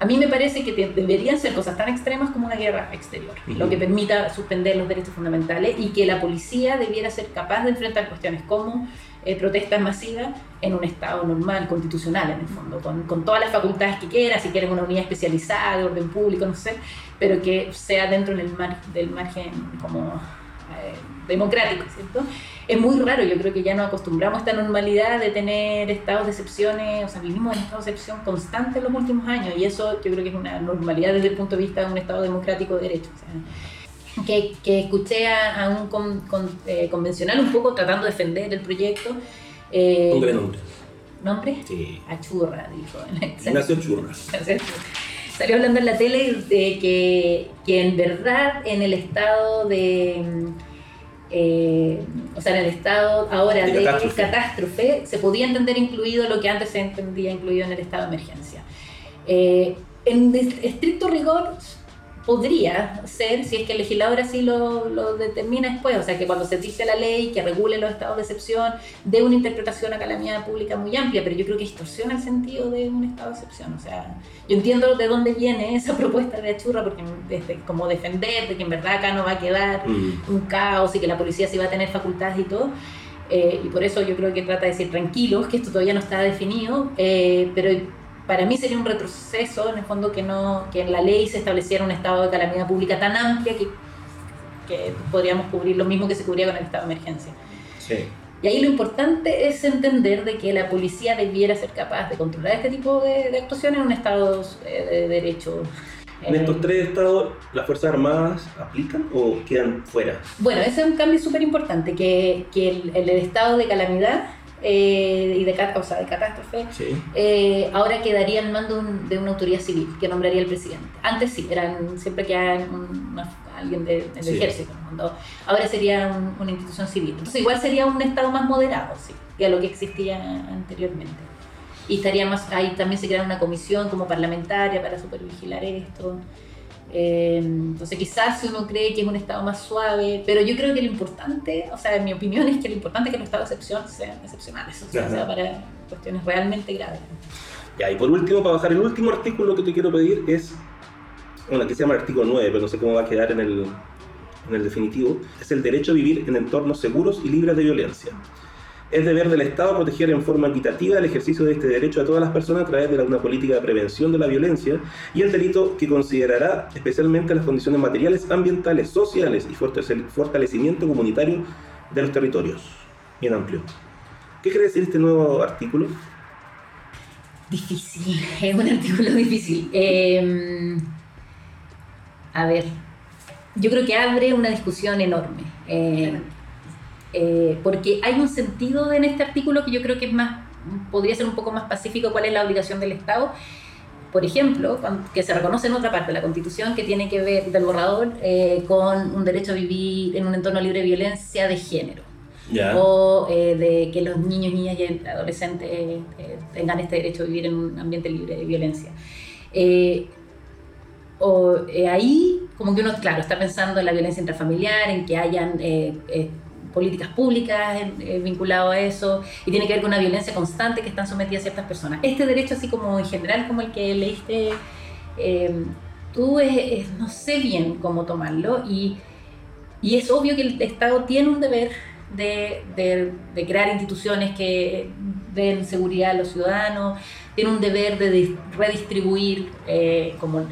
a mí me parece que deberían ser cosas tan extremas como una guerra exterior, lo que permita suspender los derechos fundamentales y que la policía debiera ser capaz de enfrentar cuestiones como eh, protestas masivas en un Estado normal, constitucional en el fondo, con, con, todas las facultades que quiera, si quieren una unidad especializada de orden público, no sé, pero que sea dentro del, mar, del margen como eh, democrático, ¿cierto? Es muy raro, yo creo que ya nos acostumbramos a esta normalidad de tener estados de excepciones, o sea, vivimos en estados de excepción constante en los últimos años y eso yo creo que es una normalidad desde el punto de vista de un Estado democrático de derecho. que, que, escuché a, un eh, convencional un poco tratando de defender el proyecto. Eh, nombre, nombre. ¿Nombre? Sí. A Churra, dijo. *laughs* Ignacio Churra. *laughs* Salió hablando en la tele de que, que en verdad en el estado de eh, o sea, en el estado ahora de, catástrofe. se podía entender incluido lo que antes se entendía incluido en el estado de emergencia. Eh, en estricto rigor, podría ser, si es que el legislador así lo, lo, determina después, o sea, que cuando se dice la ley que regule los estados de excepción, dé una interpretación a calamidad pública muy amplia, pero yo creo que distorsiona el sentido de un estado de excepción. O sea, yo entiendo de dónde viene esa *laughs* propuesta de Achurra, porque desde como defender de que en verdad acá no va a quedar mm. un caos y que la policía sí va a tener facultades y todo. Eh, y por eso yo creo que trata de decir tranquilos, que esto todavía no está definido, eh, pero para mí sería un retroceso, en el fondo, que, no, que en la ley se estableciera un estado de calamidad pública tan amplia que, que podríamos cubrir lo mismo que se cubría con el estado de emergencia. Sí. Y ahí lo importante es entender de que la policía debiera ser capaz de controlar este tipo de, actuaciones en un estado eh, de derecho ¿En estos tres estados las Fuerzas Armadas aplican o quedan fuera? Bueno, ese es un cambio súper importante, que, que el, el, estado de calamidad eh, y de, o sea, de catástrofe eh, ahora quedaría en mando de una autoridad civil que nombraría el presidente. Antes sí, eran siempre que un, alguien del ejército. Ahora sería una institución civil. Entonces igual sería un estado más moderado, sí, que a lo que existía anteriormente. Y estaría más, ahí también se crea una comisión como parlamentaria para supervigilar esto. Eh, entonces quizás uno cree que es un estado más suave, pero yo creo que lo importante, o sea, en mi opinión es que lo importante es que los estados de excepción sean excepcionales, o sea, para cuestiones realmente graves. Ya, y por último, para bajar el último artículo que te quiero pedir es, bueno, que se llama el artículo 9, pero no sé cómo va a quedar en el, en el definitivo, es el derecho a vivir en entornos seguros y libres de violencia. Es deber del Estado proteger en forma equitativa el ejercicio de este derecho a todas las personas a través de una política de prevención de la violencia y el delito que considerará especialmente las condiciones materiales, ambientales, sociales y fortalecimiento comunitario de los territorios. Bien amplio. ¿Qué quiere decir este nuevo artículo? Difícil, es un artículo difícil. Em, a ver, yo creo que abre una discusión enorme. Eh, eh, porque hay un sentido en este artículo que yo creo que es más, podría ser un poco más pacífico cuál es la obligación del Estado. Por ejemplo, que se reconoce en otra parte de la Constitución que tiene que ver del borrador eh, con un derecho a vivir en un entorno libre de violencia de género. O eh, de que los niños, niñas y adolescentes tengan este derecho a vivir en un ambiente libre de violencia. o ahí, como que uno, claro, está pensando en la violencia intrafamiliar, en que hayan políticas públicas eh, vinculado a eso y tiene que ver con una violencia constante que están sometidas ciertas personas. Este derecho, así como en general, como el que leíste eh, tú, no sé bien cómo tomarlo y, y, es obvio que el Estado tiene un deber de, de, crear instituciones que den seguridad a los ciudadanos, tiene un deber de redistribuir eh, como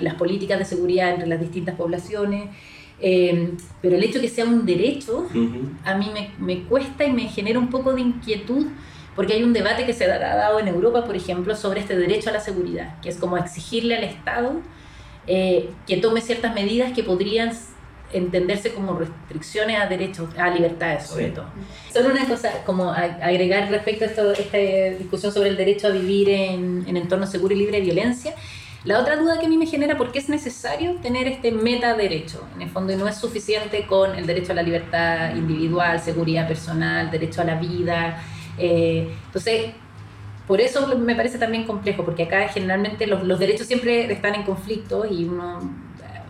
las políticas de seguridad entre las distintas poblaciones. Em, pero el hecho de que sea un derecho, a mí me, me, cuesta y me genera un poco de inquietud, porque hay un debate que se ha dado en Europa, por ejemplo, sobre este derecho a la seguridad, que es como exigirle al Estado eh, que tome ciertas medidas que podrían entenderse como restricciones a derechos, a libertades sobre todo. Solo una cosa, como agregar respecto a esto, esta discusión sobre el derecho a vivir en, en entornos seguros y libre de violencia, la otra duda que a mí me genera, ¿por qué es necesario tener este metaderecho? En el fondo, y no es suficiente con el derecho a la libertad individual, seguridad personal, derecho a la vida. Eh, entonces, por eso me parece también complejo, porque acá generalmente los, los derechos siempre están en conflicto y uno eh,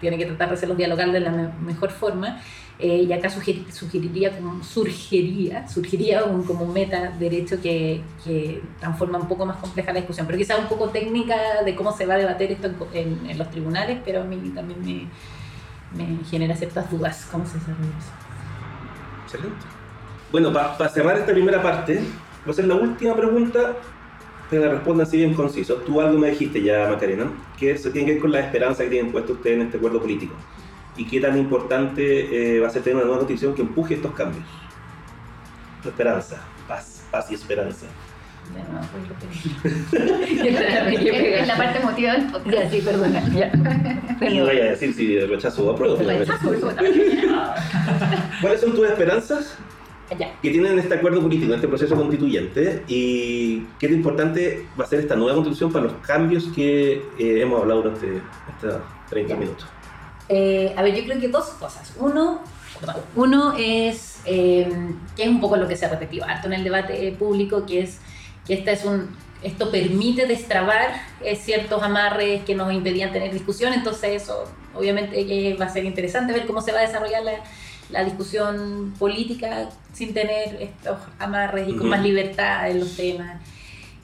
tiene que tratar de hacerlos dialogar de la mejor forma. Eh, y acá sugeriría, como, surgiría, surgiría como meta derecho que, que, transforma un poco más compleja la discusión, pero quizás un poco técnica de cómo se va a debatir esto en, en, los tribunales, pero a mí también me, me genera ciertas dudas cómo se desarrolla eso. Excelente. Bueno, para cerrar esta primera parte, va a ser la última pregunta, pero la responda así bien conciso. Tú algo me dijiste ya, Macarena, que eso tiene que ver con la esperanza que tienen puesto ustedes en este acuerdo político y qué tan importante eh, va a ser tener una nueva constitución que empuje estos cambios. Esperanza, paz, paz y esperanza. es la parte emotiva del podcast. Ya, sí, perdona. Ya. Y voy a decir si rechazo o apruebo. *laughs* ¿Cuáles son tus esperanzas que tienen este acuerdo político, este proceso constituyente? ¿Y qué tan importante va a ser esta nueva constitución para los cambios que eh, hemos hablado durante estos 30 minutos? Eh, a ver, yo creo que dos cosas. Uno, uno es eh, que es un poco lo que se ha repetido harto en el debate público, que es que esta es un, esto permite destrabar eh, ciertos amarres que nos impedían tener discusión, entonces eso obviamente va a ser interesante ver cómo se va a desarrollar la, la discusión política sin tener estos amarres y con más libertad en los temas.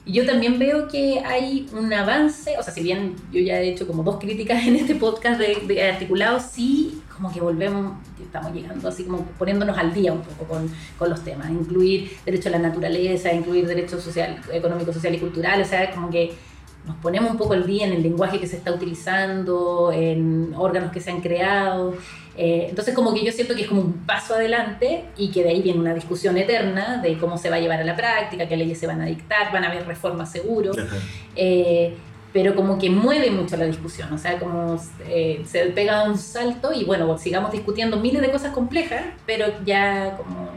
Yo también veo que hay un avance, o sea, si bien yo ya he hecho como dos críticas en este podcast de, de articulado, sí, como que volvemos, estamos llegando así como poniéndonos al día un poco con, con los temas, incluir derecho a la naturaleza, incluir derecho social, económico, social y cultural, o sea, como que nos ponemos un poco al día en el lenguaje que se está utilizando, en órganos que se han creado. Eh, entonces como que yo siento que es como un paso adelante y que de ahí viene una discusión eterna de cómo se va a llevar a la práctica, qué leyes se van a dictar, van a haber reformas seguro. Eh, pero como que mueve mucho la discusión, o sea, como eh, se pega un salto y bueno, sigamos discutiendo miles de cosas complejas, pero ya como,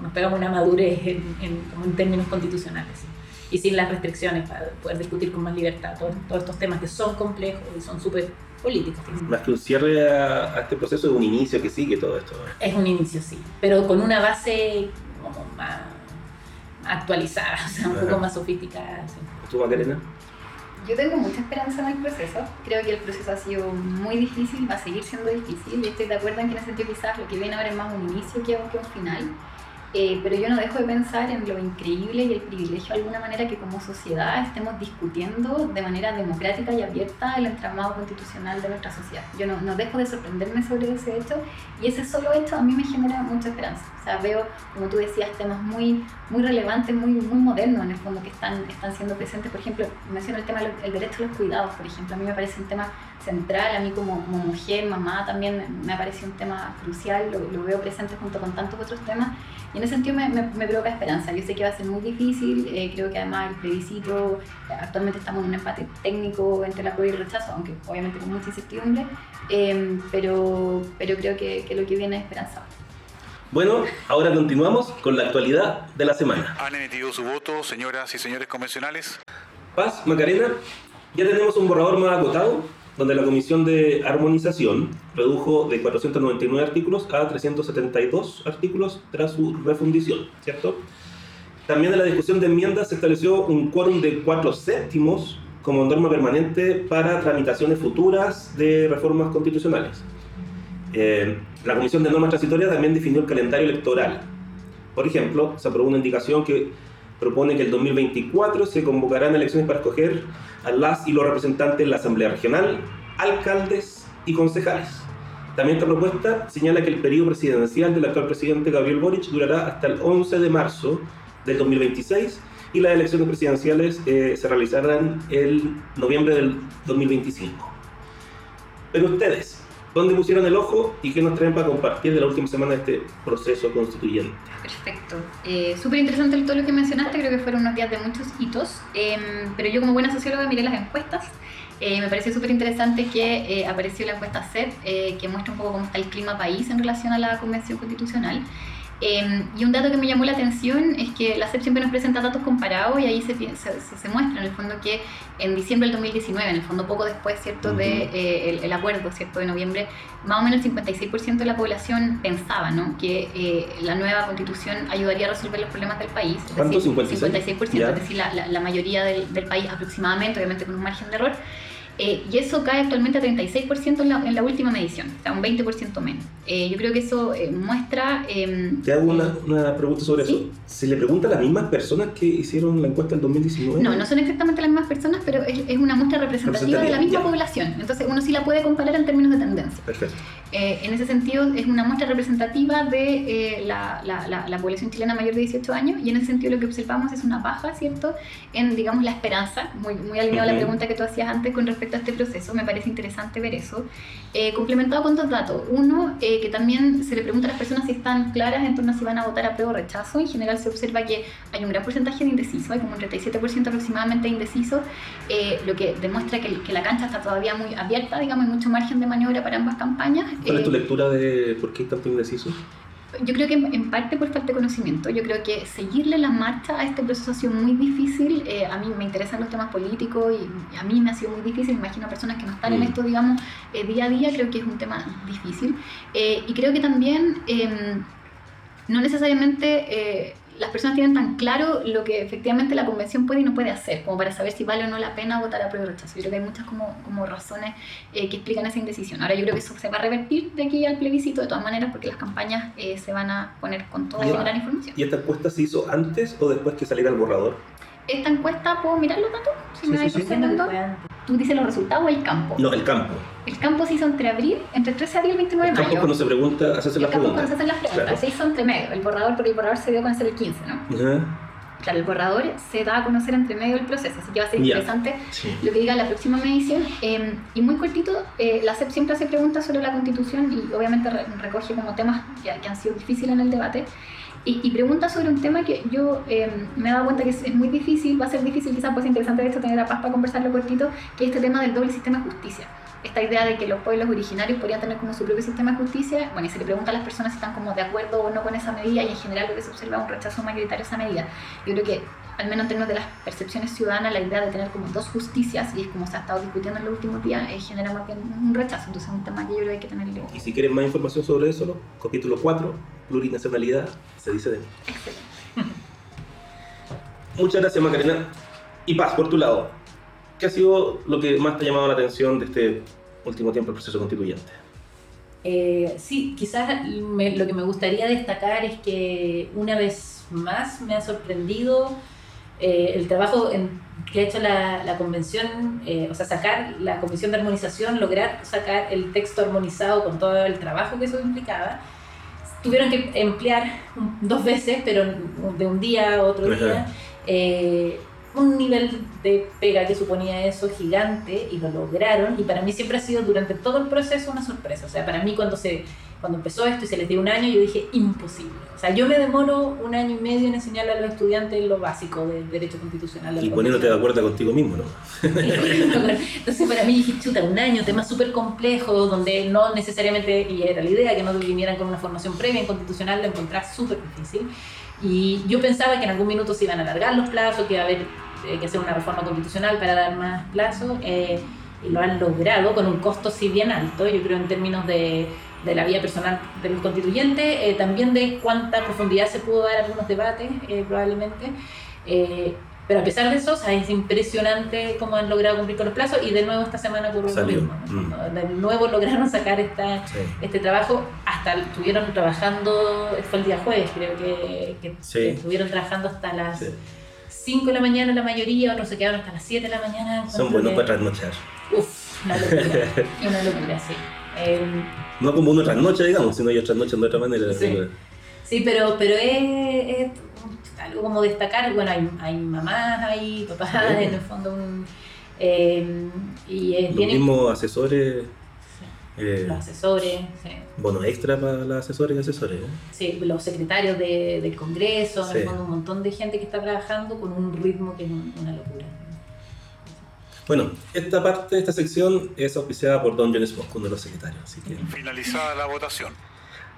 nos pegamos una madurez en, en, términos constitucionales y sin las restricciones para poder discutir con más libertad todos, estos temas que son complejos y son súper Más que un cierre a, este proceso, es un inicio que sigue todo esto. Es un inicio, sí, pero con una base como más actualizada, *laughs* o sea, un poco más sofisticada. ¿Tú, Macarena? Yo tengo mucha esperanza en el proceso. Creo que el proceso ha sido muy difícil, va a seguir siendo difícil. Y estoy de acuerdo en que en ese sentido quizás lo que viene ahora es más un inicio que un final. Eh, pero yo no dejo de pensar en lo increíble y el privilegio de alguna manera que como sociedad estemos discutiendo de manera democrática y abierta el entramado constitucional de nuestra sociedad. Yo no, no dejo de sorprenderme sobre ese hecho y ese solo hecho a mí me genera mucha esperanza. O sea, veo, como tú decías, temas muy, muy relevantes, muy, muy modernos en el fondo que están, están siendo presentes. Por ejemplo, menciono el tema del derecho a los cuidados, por ejemplo. A mí me parece un tema central, a mí como, como mujer, mamá también me parece un tema crucial, lo, lo veo presente junto con tantos otros temas y en ese sentido me, me, provoca esperanza. Yo sé que va a ser muy difícil, eh, creo que además el plebiscito, eh, actualmente estamos en un empate técnico entre la prueba y el rechazo, aunque obviamente con mucha incertidumbre, eh, pero, pero creo que, que, lo que viene es esperanza. Bueno, ahora continuamos con la actualidad de la semana. ¿Han emitido su voto, señoras y señores convencionales? Paz, Macarena, ya tenemos un borrador más acotado donde la Comisión de Armonización redujo de 499 artículos a 372 artículos tras su refundición, ¿cierto? También en la discusión de enmiendas se estableció un quórum de cuatro séptimos como norma permanente para tramitaciones futuras de reformas constitucionales. Eh, la Comisión de Normas Transitorias también definió el calendario electoral. Por ejemplo, se aprobó una indicación que propone que el 2024 se convocarán elecciones para escoger a las y los representantes en la Asamblea Regional, alcaldes y concejales. También esta propuesta señala que el periodo presidencial del actual presidente Gabriel Boric durará hasta el 11 de marzo del 2026 y las elecciones presidenciales eh, se realizarán el noviembre del 2025. Pero ustedes, ¿Dónde pusieron el ojo y qué nos traen para compartir de la última semana de este proceso constituyente? Perfecto. Eh, Súper interesante todo lo que mencionaste, creo que fueron unos días de muchos hitos, em, pero yo como buena socióloga miré las encuestas. Eh, me pareció súper interesante que eh, apareció la encuesta CEP, que muestra un poco cómo está el clima país en relación a la Convención Constitucional. Em, y un dato que me llamó la atención es que la CEP siempre nos presenta datos comparados y ahí se, se, se, muestra en el fondo que en diciembre del 2019, en el fondo poco después ¿cierto? de eh, el, acuerdo ¿cierto? de noviembre, más o menos el 56% de la población pensaba ¿no? que eh, la nueva constitución ayudaría a resolver los problemas del país. Es ¿Cuánto? Decir, 56%, es decir, la, la, mayoría del, del país aproximadamente, obviamente con un margen de error. Eh, y eso cae actualmente a 36% en la, en la, última medición, o sea, un 20% menos. Eh, yo creo que eso eh, muestra... Em, Te hago una, una, pregunta sobre eso. ¿Se le pregunta a las mismas personas que hicieron la encuesta en 2019? No, no son exactamente las mismas personas, pero es, es una muestra representativa de la misma población. Entonces uno sí la puede comparar en términos de tendencia. Perfecto. En ese sentido es una muestra representativa de la, la, la, población chilena mayor de 18 años y en ese sentido lo que observamos es una baja, ¿cierto? En, digamos, la esperanza, muy, muy alineado a la pregunta que tú hacías antes con respecto a este proceso, me parece interesante ver eso. Eh, complementado con dos datos. Uno, eh, que también se le pregunta a las personas si están claras en torno a si van a votar a prueba o rechazo. En general se observa que hay un gran porcentaje de indeciso, hay como un 37% aproximadamente de indeciso, eh, lo que demuestra que, que, la cancha está todavía muy abierta, digamos, hay mucho margen de maniobra para ambas campañas. ¿Cuál es tu lectura de por qué hay tanto indeciso? Yo creo que en parte por falta de conocimiento. Yo creo que seguirle la marcha a este proceso ha sido muy difícil. Eh, a mí me interesan los temas políticos y a mí me ha sido muy difícil. Imagino a personas que no están en mm. esto, digamos, eh, día a día. Creo que es un tema difícil. Eh, y creo que también em, no necesariamente las personas tienen tan claro lo que efectivamente la convención puede y no puede hacer, como para saber si vale o no la pena votar a prueba de rechazo. Yo creo que hay muchas como, como razones eh, que explican esa indecisión. Ahora yo creo que eso se va a revertir de aquí al plebiscito de todas maneras porque las campañas eh, se van a poner con toda la gran información. ¿Y esta encuesta se hizo antes o después que saliera el borrador? Esta encuesta, ¿puedo mirar los datos? Si me sí, sí, ¿Tú dices los resultados o el campo? No, el campo. El campo se hizo entre abril, entre 13 de abril y el 29 de mayo. El campo cuando se pregunta, se hacen las preguntas. El campo cuando se hacen las preguntas, se hizo entre medio. El borrador, porque el borrador se dio a conocer el 15, ¿no? Claro, el borrador se da a conocer entre medio del proceso, así que va a ser interesante lo que diga la próxima medición. Em, y muy cortito, eh, la CEP siempre hace preguntas sobre la constitución y obviamente recoge como temas que, que han sido difíciles en el debate. Y, y, pregunta sobre un tema que yo eh, me he dado cuenta que es, es, muy difícil, va a ser difícil, quizás puede ser interesante de hecho tener a Paz para conversarlo cortito, que es este tema del doble sistema de justicia. Esta idea de que los pueblos originarios podrían tener como su propio sistema de justicia, bueno, y se le pregunta a las personas si están como de acuerdo o no con esa medida, y en general lo que se observa es un rechazo mayoritario a esa medida. Yo creo que, al menos en términos de las percepciones ciudadanas, la idea de tener como dos justicias, y es como se ha estado discutiendo en los últimos días, eh, genera más bien un rechazo, entonces es un tema que yo creo que hay que tenerle. Y si quieren más información sobre eso, capítulo 4, plurinacionalidad, se dice de Excelente. Muchas gracias, Macarena. Y Paz, por tu lado, ¿qué ha sido lo que más te ha llamado la atención de este último tiempo del proceso constituyente? Eh, sí, quizás me, lo que me gustaría destacar es que una vez más me ha sorprendido eh, el trabajo en, que ha hecho la, la convención, eh, o sea, sacar la comisión de armonización, lograr sacar el texto armonizado con todo el trabajo que eso implicaba. Tuvieron que emplear dos veces, pero de un día a otro día, un nivel de pega que suponía eso gigante y lo lograron. Y para mí siempre ha sido durante todo el proceso una sorpresa. O sea, para mí cuando, se, cuando empezó esto y se les dio un año, yo dije imposible. O sea, yo me demoro un año y medio en enseñarle a los estudiantes lo básico del derecho constitucional. Y poniéndote de acuerdo contigo mismo, ¿no? *laughs* Entonces para mí dije, chuta, un año, tema súper complejo, donde no necesariamente, y era la idea, que no vinieran con una formación previa en constitucional, lo encontré súper difícil. Y yo pensaba que en algún minuto se iban a alargar los plazos, que iba a haber eh, que hacer una reforma constitucional para dar más plazo, eh, y lo han logrado con un costo si bien alto, yo creo en términos de, de la vía personal de los constituyentes, eh, también de cuánta profundidad se pudo dar algunos debates, eh, probablemente. Pero a pesar de eso, o sea, es impresionante cómo han logrado cumplir con los plazos y de nuevo esta semana ocurrió lo mismo. Mm. De nuevo lograron sacar esta, Sí. este trabajo, hasta estuvieron trabajando, fue el día jueves creo que, que Sí. estuvieron trabajando hasta las Sí. 5 de la mañana la mayoría, otros se quedaron hasta las 7 de la mañana. Son buenos para trasnochar. Uf, una locura, *laughs* una locura, sí. Eh, No como uno trasnocha, digamos, sino ellos trasnochan de otra manera. Sí. Sí, pero, pero es, es algo como destacar, bueno, hay, hay mamás, hay papás, Sí. en el fondo, un, eh, y es Los bien mismos asesores, eh, los asesores, sí, bonos extra para los asesores y asesores. ¿eh? sí, los secretarios de- del Congreso, en el fondo un montón de gente que está trabajando con un ritmo que es un- una locura. Bueno, esta parte, esta sección es auspiciada por Don Jones Bosco, uno de los secretarios. Así que... Finalizada la votación.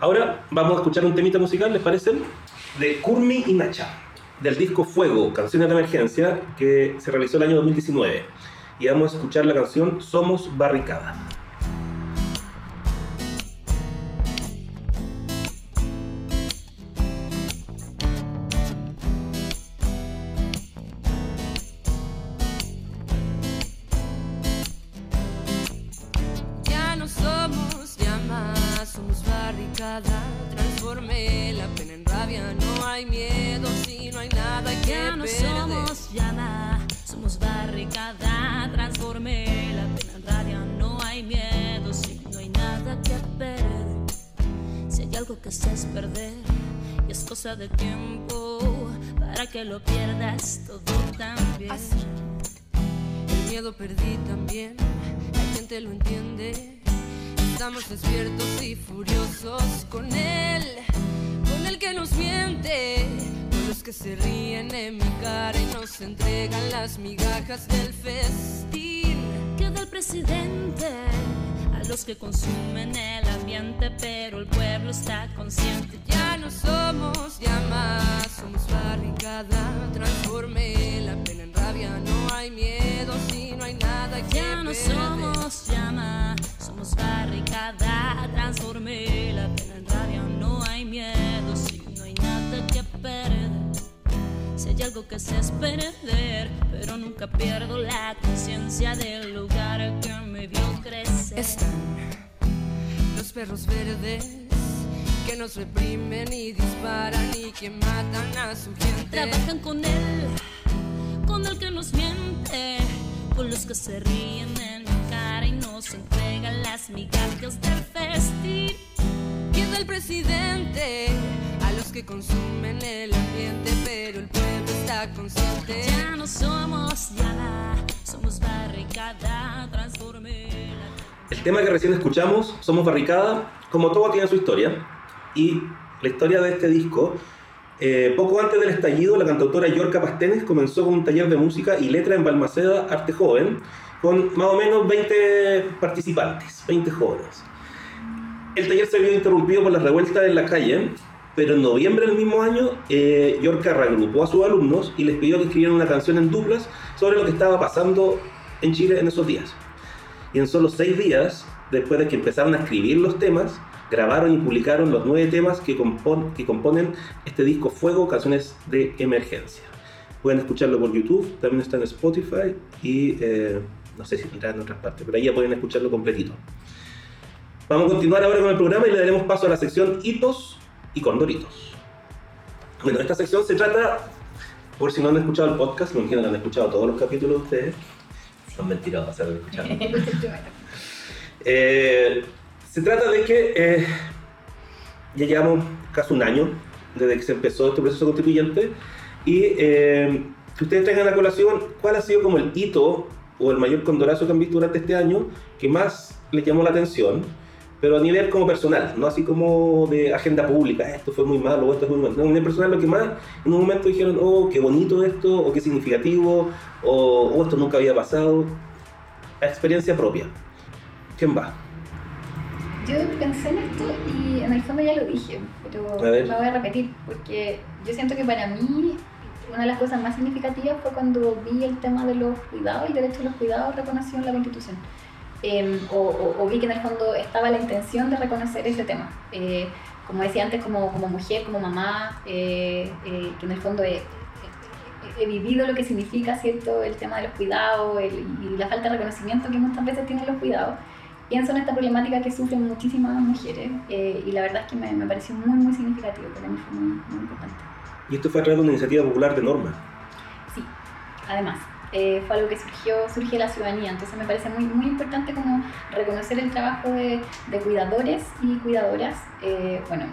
Ahora vamos a escuchar un temita musical, ¿les parece? De Kurmi y Nacha, del disco Fuego, Canciones de Emergencia, que se realizó el año 2019. Y vamos a escuchar la canción Somos Barricada. Algo que sé es perder, y es cosa de tiempo para que lo pierdas todo también. Así. El miedo perdí también, la gente lo entiende. Estamos despiertos y furiosos con él, con el que nos miente, con los que se ríen en mi cara y nos entregan las migajas del festín. Queda el presidente a los que consumen el pero el pueblo está consciente. Ya no somos llamas, somos barricada. Transformé la pena en rabia. No hay miedo si no hay nada que Ya no perder. somos llama, somos barricada. Transformé la pena en rabia. No hay miedo si no hay nada que perder. Si hay algo que sé es perder, pero nunca pierdo la conciencia del lugar que me vio crecer. Están perros verdes que nos reprimen y disparan y que matan a su gente. Trabajan con él, con el que nos miente, con los que se ríen en mi cara y nos entregan las migajas del festín. Queda el presidente a los que consumen el ambiente, pero el pueblo está consciente. Ya no somos llama, somos barricada, transformé la El tema que recién escuchamos, Somos Barricada, como todo tiene su historia. Y la historia de este disco Eh, poco antes del estallido, la cantautora Yorka Pastenes comenzó con un taller de música y letra en Balmaceda Arte Joven, con más o menos 20 participantes, 20 jóvenes. El taller se vio interrumpido por las revueltas en la calle, pero en noviembre del mismo año, eh, reagrupó a sus alumnos y les pidió que escribieran una canción en duplas sobre lo que estaba pasando en Chile en esos días. Y en solo seis días, después de que empezaron a escribir los temas, grabaron y publicaron los nueve temas que, compon- que componen este disco Fuego, canciones de emergencia. Pueden escucharlo por YouTube, también está en Spotify y eh, no sé si tendrá en otras partes, pero ahí ya pueden escucharlo completito. Vamos a continuar ahora con el programa y le daremos paso a la sección Hitos y Condoritos. Bueno, esta sección se trata, por si no han escuchado el podcast, me imagino que han escuchado todos los capítulos de ustedes. Son escuchado. *laughs* Eh, se trata de que eh, ya llevamos casi un año desde que se empezó este proceso constituyente y eh, que ustedes traigan a colación cuál ha sido como el hito o el mayor condorazo que han visto durante este año que más les llamó la atención, pero a nivel como personal, no así como de agenda pública, "Ah, esto fue muy malo esto fue muy malo, no, a nivel personal lo que más en un momento dijeron, oh, qué bonito esto, o qué significativo, o "Oh, esto nunca había pasado, a experiencia propia. ¿Quién va? Yo pensé en esto y en el fondo ya lo dije, pero lo voy a repetir porque yo siento que para mí una de las cosas más significativas fue cuando vi el tema de los cuidados, el derecho a los cuidados reconocido en la Constitución. Eh, o, o- o vi que en el fondo estaba la intención de reconocer este tema. Eh, como decía antes, como, como mujer, como mamá, eh, eh, que en el fondo he, he- he vivido lo que significa ¿cierto? el tema de los cuidados el- y la falta de reconocimiento que muchas veces tienen los cuidados pienso en esta problemática que sufren muchísimas mujeres eh, y la verdad es que me, me pareció muy, muy significativo, para mí fue muy, muy importante. Y esto fue a través de una iniciativa popular de norma. Sí, además, eh, fue algo que surgió, surgió la ciudadanía, entonces me parece muy, muy importante como reconocer el trabajo de, de cuidadores y cuidadoras. Eh, bueno,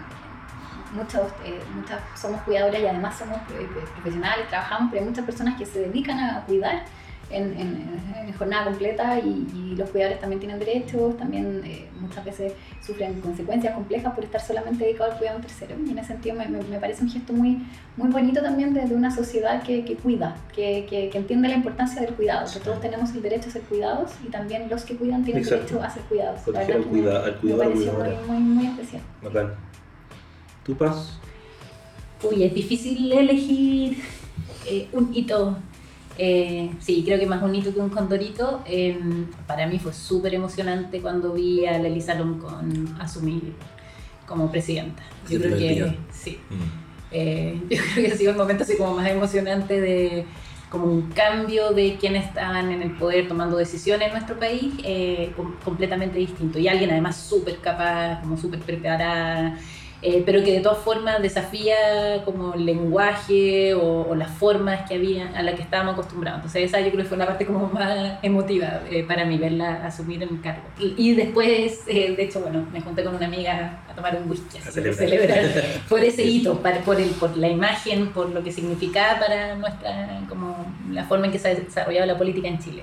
muchos, eh, muchas somos cuidadoras y además somos eh, profesionales, trabajamos, pero hay muchas personas que se dedican a cuidar en, en- en jornada completa y, y los cuidadores también tienen derechos, también eh, muchas veces sufren consecuencias complejas por estar solamente dedicados al cuidado de un tercero. Y en ese sentido me, me- me parece un gesto muy, muy bonito también de, de una sociedad que, que cuida, que, que- que entiende la importancia del cuidado, que todos tenemos el derecho a ser cuidados y también los que cuidan tienen Exacto. derecho a ser cuidados. Proteger al cuida- al cuidador pareció muy, muy, muy especial. Bacán. ¿Tu paz? Uy, es difícil elegir eh, un hito. Eh, sí, creo que más un hito que un condorito. Eh, para mí fue súper emocionante cuando vi a la Elisa Loncón asumir como presidenta. Yo creo que sí. Eh, *laughs* yo creo que ha sido un momento así como más emocionante de como un cambio de quienes estaban en el poder tomando decisiones en nuestro país eh, com- completamente distinto y alguien además súper capaz, como súper preparada, eh, pero que de todas formas desafía como el lenguaje o, o las formas que había a las que estábamos acostumbrados. Entonces esa yo creo que fue la parte como *laughs* más emotiva eh, para mí, verla asumir el cargo. Y, y después, eh, de hecho, bueno, me junté con una amiga a tomar un whisky, a celebrar. celebrar *laughs* por ese hito, para- por, el, por la imagen, por lo que significaba para nuestra, como la forma en que se ha desarrollado la política en Chile.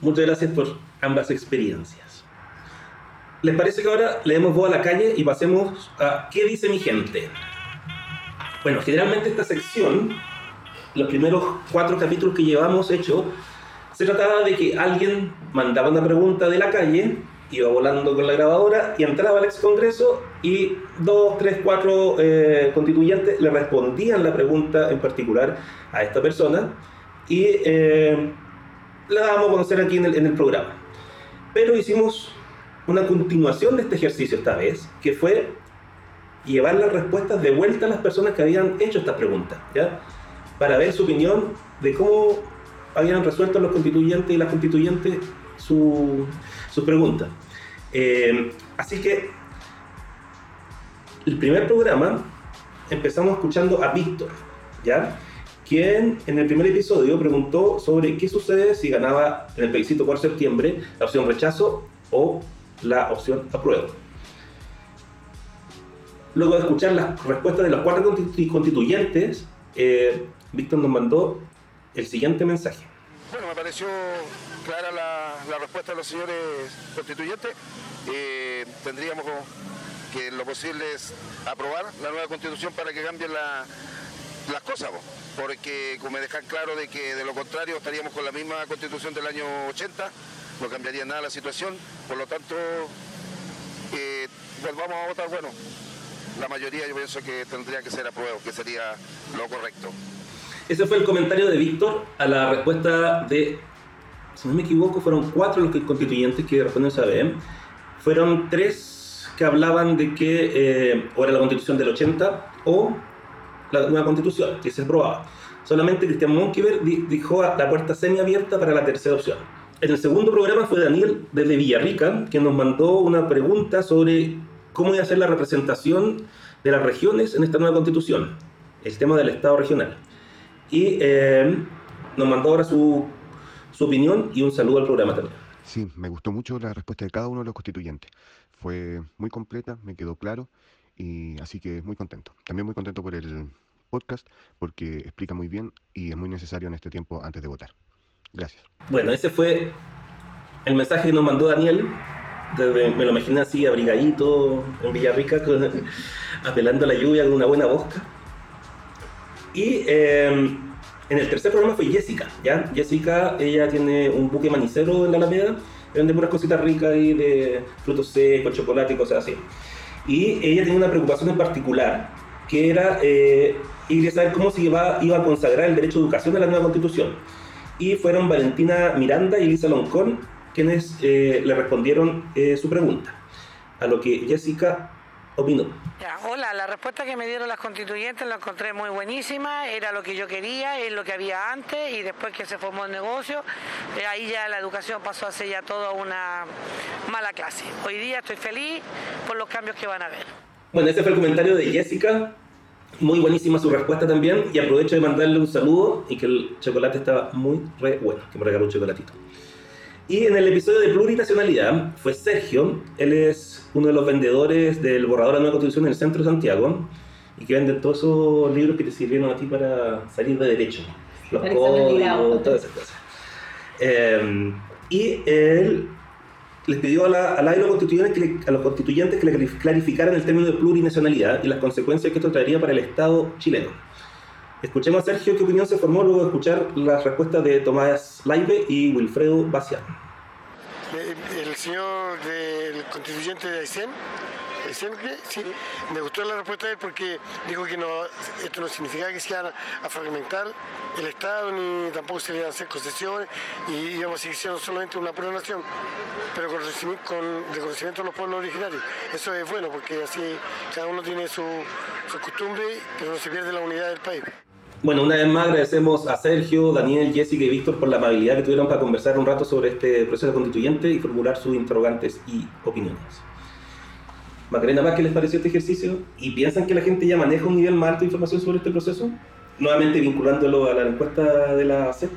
Muchas gracias por ambas experiencias. ¿Les parece que ahora le demos voz a la calle y pasemos a ¿Qué dice mi gente? Bueno, generalmente esta sección, los primeros cuatro capítulos que llevamos hecho, se trataba de que alguien mandaba una pregunta de la calle, iba volando con la grabadora y entraba al ex congreso y dos, tres, cuatro eh, constituyentes le respondían la pregunta en particular a esta persona y eh, la dábamos a conocer aquí en el, en el programa. Pero hicimos una continuación de este ejercicio esta vez, que fue llevar las respuestas de vuelta a las personas que habían hecho esta pregunta, ¿ya? Para ver su opinión de cómo habían resuelto los constituyentes y las constituyentes su, sus preguntas. Eh, así que el primer programa empezamos escuchando a Víctor, ¿ya? quien en el primer episodio preguntó sobre qué sucede si ganaba en el plebiscito por septiembre la opción rechazo o la opción apruebo. Luego de escuchar las respuestas de los cuatro constitu- constituyentes, eh, Víctor nos mandó el siguiente mensaje. Bueno, me pareció clara la, respuesta de los señores constituyentes. Eh, tendríamos que lo posible es aprobar la nueva constitución para que cambien la- las cosas, po. porque como me dejan claro de que de lo contrario estaríamos con la misma constitución del año 80, no cambiaría nada la situación, por lo tanto, eh, pues vamos a votar, bueno, la mayoría yo pienso que tendría que ser aprobado, que sería lo correcto. Ese fue el comentario de Víctor a la respuesta de, si no me equivoco, fueron cuatro los constituyentes que respondieron esa vez. Fueron tres que hablaban de que eh, o era la constitución del 80 o la nueva constitución, que se aprobaba. Solamente Cristian Monkever di- dijo a la puerta semiabierta para la tercera opción. En el segundo programa fue Daniel desde Villarrica, que nos mandó una pregunta sobre cómo iba a ser la representación de las regiones en esta nueva constitución, el tema del Estado regional. Y eh, nos mandó ahora su, su opinión y un saludo al programa también. Sí, me gustó mucho la respuesta de cada uno de los constituyentes. Fue muy completa, me quedó claro y así que muy contento. También muy contento por el podcast porque explica muy bien y es muy necesario en este tiempo antes de votar. Gracias. Bueno, ese fue el mensaje que nos mandó Daniel. Me lo imaginé así, abrigadito, en Villarrica, con- apelando a la lluvia con una buena bosca. Y eh, en el tercer programa fue Jessica, ¿ya? Jessica, ella tiene un buque manicero en la Alameda, vende puras cositas ricas ahí de frutos secos, chocolate y cosas así. Y ella tenía una preocupación en particular, que era, eh, y quería saber cómo se iba, iba a consagrar el derecho a educación de la nueva constitución y fueron Valentina Miranda y Elisa Loncón quienes eh, le respondieron eh, su pregunta, a lo que Jessica opinó. Ya, hola, la respuesta que me dieron las constituyentes la encontré muy buenísima, era lo que yo quería, es lo que había antes y después que se formó el negocio, eh, ahí ya la educación pasó a ser ya toda una mala clase. Hoy día estoy feliz por los cambios que van a haber. Bueno, ese fue el comentario de Jessica, muy buenísima su respuesta también, y aprovecho de mandarle un saludo y que el chocolate estaba muy re bueno, que me regaló un chocolatito. Y en el episodio de plurinacionalidad fue Sergio, él es uno de los vendedores del borrador de la nueva constitución en el centro de Santiago, y que vende todos esos libros que te sirvieron a ti para salir de derecho, los códigos, todas esas cosas. Eh, y él les pidió a, la, a la y los constituyentes que, le- a los constituyentes que le clarificaran el término de plurinacionalidad y las consecuencias que esto traería para el Estado chileno. Escuchemos a Sergio qué opinión se formó luego de escuchar las respuestas de Tomás Laibe y Wilfredo Bacián. Eh, El señor del constituyente de Aysén, Aysén, ¿qué? sí, me gustó la respuesta de él porque dijo que no, esto no significaba que se iban a fragmentar el Estado ni tampoco se le iban a hacer concesiones y íbamos a seguir siendo solamente una pura nación, pero con reconocimiento de los pueblos originarios. Eso es bueno porque así cada uno tiene su, su costumbre, pero no se pierde la unidad del país. Bueno, una vez más agradecemos a Sergio, Daniel, Jessica y Víctor por la amabilidad que tuvieron para conversar un rato sobre este proceso constituyente y formular sus interrogantes y opiniones. Macarena, ¿más qué les pareció este ejercicio? ¿Y piensan que la gente ya maneja un nivel más alto de información sobre este proceso? Nuevamente vinculándolo a la encuesta de la CEP.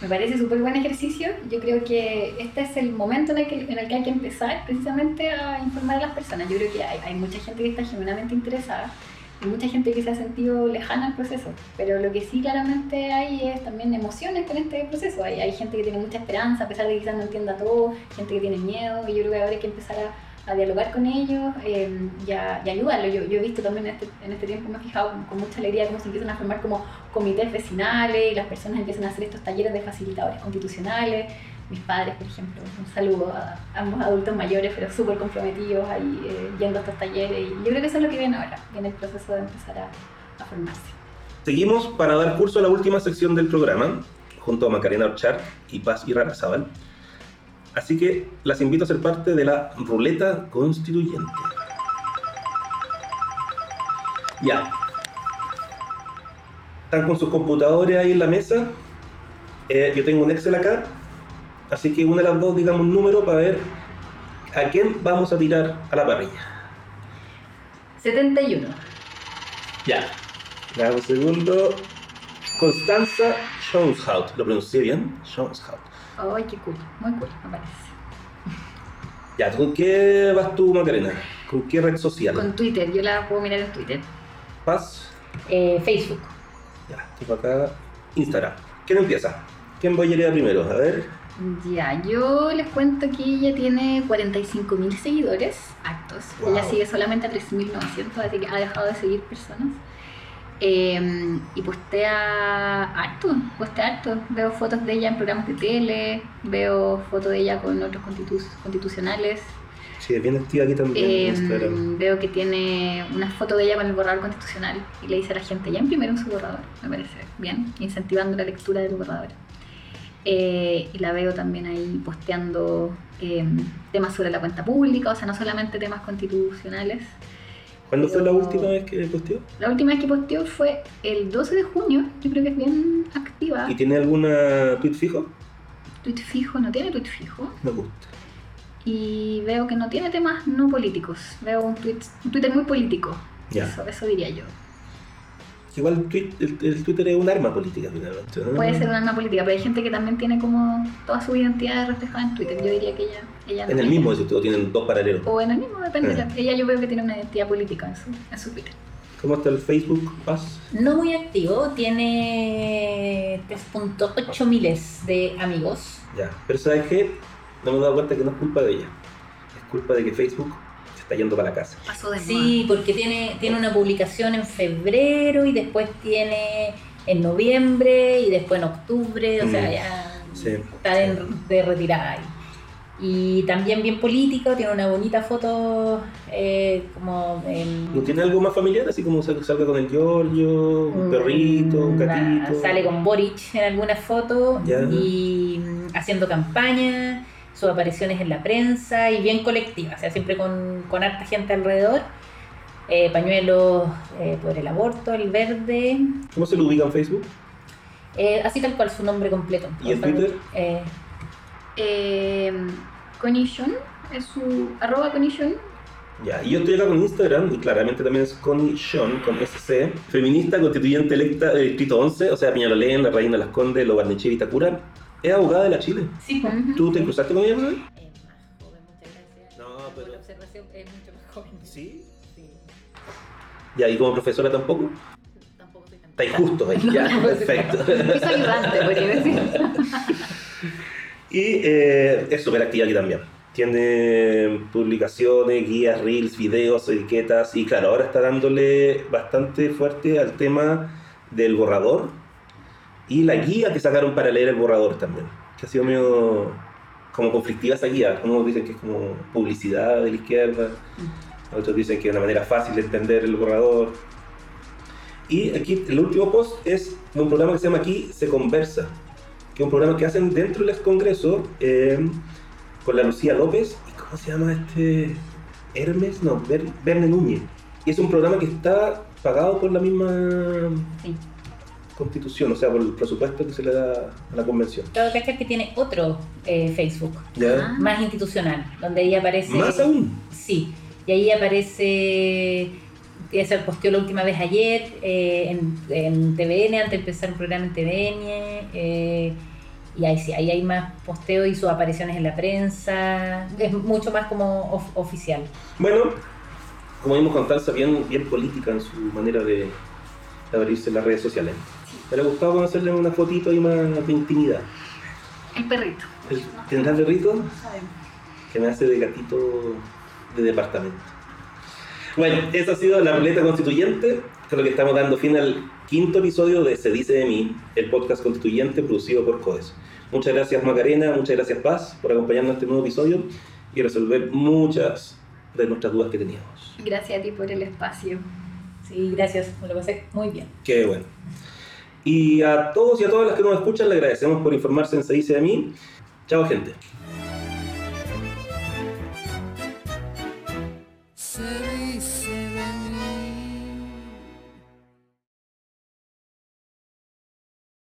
Me parece súper buen ejercicio. Yo creo que este es el momento en el, que, en el que hay que empezar precisamente a informar a las personas. Yo creo que hay, hay mucha gente que está genuinamente interesada y mucha gente que se ha sentido lejana al proceso. Pero lo que sí claramente hay es también emociones con este proceso. Hay, hay gente que tiene mucha esperanza, a pesar de que quizás no entienda todo, gente que tiene miedo y yo creo que ahora hay que empezar a, a dialogar con ellos eh, y, a, y ayudarlos. Yo, yo he visto también en este, en este tiempo, me he fijado con, con mucha alegría cómo se empiezan a formar como comités vecinales y las personas empiezan a hacer estos talleres de facilitadores constitucionales. Mis padres, por ejemplo, un saludo a ambos adultos mayores, pero súper comprometidos ahí eh, yendo a estos talleres. Y yo creo que eso es lo que viene ahora, viene el proceso de empezar a, a formarse. Seguimos para dar curso a la última sección del programa, junto a Macarena Orchar y Paz y Rarazábal. Así que las invito a ser parte de la ruleta constituyente. Ya. Están con sus computadores ahí en la mesa. Eh, yo tengo un Excel acá. Así que una de las dos, digamos un número para ver a quién vamos a tirar a la parrilla. 71. Ya. Dame un segundo. Constanza Schonshout. ¿Lo pronuncié bien? Schonshout. ¡Ay, qué cool! Muy cool, me parece. Ya, ¿con qué vas tú, Macarena? ¿Con qué red social? Con Twitter, yo la puedo mirar en Twitter. Paz. Eh, Facebook. Ya, tipo acá. Instagram. ¿Quién empieza? ¿Quién voy a ir primero? A ver. Ya, yo les cuento que ella tiene 45.000 seguidores actos. Wow. Ella sigue solamente a 13.900, así que ha dejado de seguir personas. Eh, y postea harto, postea harto. Veo fotos de ella en programas de tele, veo fotos de ella con otros constitu- constitucionales. Sí, es bien activa aquí también en Instagram. veo que tiene una foto de ella con el borrador constitucional y le dice a la gente, ya imprimieron su borrador, me parece bien, incentivando la lectura del borrador. Eh, y la veo también ahí posteando eh, temas sobre la cuenta pública, o sea, no solamente temas constitucionales. ¿Cuándo fue la última vez que posteó? La última vez que posteó fue el 12 de junio, yo creo que es bien activa. ¿Y tiene alguna tweet fijo? Tweet fijo, no tiene tweet fijo. Me gusta. Y veo que no tiene temas no políticos. Veo un, tweet, un Twitter muy político. Ya. Eso, eso diría yo. Igual el, tweet- el- el Twitter es un arma política finalmente. ¿no? Puede ser un arma política, pero hay gente que también tiene como toda su identidad reflejada en Twitter. Yo diría que ella, ella no En el tiene. mismo, o tienen dos paralelos. O en el mismo, depende. Eh. Ella yo veo que tiene una identidad política en su, en su Twitter. ¿Cómo está el Facebook, Paz? No muy activo, tiene 3.8 miles de amigos. Ya. Pero ¿sabes qué? No me he dado cuenta que no es culpa de ella. Es culpa de que Facebook está yendo para la casa. De Sí, porque tiene, tiene una publicación en febrero y después tiene en noviembre y después en octubre, o sea, Mm. ya Sí. está en- de retirada ahí. Y también bien político, tiene una bonita foto eh, como en... ¿No tiene algo más familiar? Así como sal- salga con el Giorgio, un Mm, perrito, un gatito. Sale con Boric en algunas fotos Ya. y mm, haciendo campaña, sus apariciones en la prensa y bien colectiva, o sea, siempre con, con harta gente alrededor. Eh, pañuelos eh, por el aborto, el verde, ¿Cómo se lo ubica en Facebook? eh, así tal cual su nombre completo. ¿Y en Twitter? Eh, Eh, Conishon es su arroba Conishon. Ya, y yo estoy acá con Instagram, y claramente también es Connie Sean, con SC, feminista, constituyente electa del Distrito 11, o sea, Peñalolén, la Reina Las Condes, Lo Barnechea y Vitacura. Es abogada de la Chile. sí, pues. ¿Tú te cruzaste con ella, no? Es más joven, muchas gracias. No, Por pero- la observación es mucho más joven. ¿Sí? Sí. Y como profesora tampoco. Tampoco soy tan Está injusto ahí, *laughs* ya, perfecto. Es ayudante, podría decir. *laughs* Y eh, es súper activa aquí también. Tiene publicaciones, guías, reels, videos, etiquetas y claro, ahora está dándole bastante fuerte al tema del borrador y la guía que sacaron para leer el borrador también, que ha sido medio como conflictiva esa guía. Unos dicen que es como publicidad de la izquierda, otros dicen que es una manera fácil de entender el borrador. Y aquí el último post es un programa que se llama Aquí se conversa, que es un programa que hacen dentro del Congreso eh, con la Lucía López y ¿cómo se llama este? Hermes, no, Ber- Verne Núñez. Y es un programa que está pagado por la misma Sí. Constitución, o sea, por el presupuesto que se le da a la convención. Claro, que que tiene otro eh, Facebook, ¿Ya? más institucional, donde ahí aparece... Más aún. Sí, y ahí aparece, ya se posteó la última vez ayer eh, en, en TVN, antes de empezar un programa en TVN, eh, y ahí sí, ahí hay más posteo y sus apariciones en la prensa, es mucho más como of- oficial. Bueno, como vimos Constanza, bien, bien política en su manera de, de abrirse en las redes sociales. Me hubiera gustado hacerle una fotito y más de intimidad. El perrito. El- ¿Tendrá perrito? Que me hace de gatito de departamento. Bueno, esa ha sido la ruleta constituyente, con lo que estamos dando fin al quinto episodio de Se dice de mí, el podcast constituyente producido por CODES. Muchas gracias Macarena, muchas gracias Paz por acompañarnos en este nuevo episodio y resolver muchas de nuestras dudas que teníamos. Gracias a ti por el espacio. Sí, gracias, me lo pasé muy bien. Qué bueno. Y a todos y a todas las que nos escuchan, le agradecemos por informarse en Se dice de mí. Chao gente.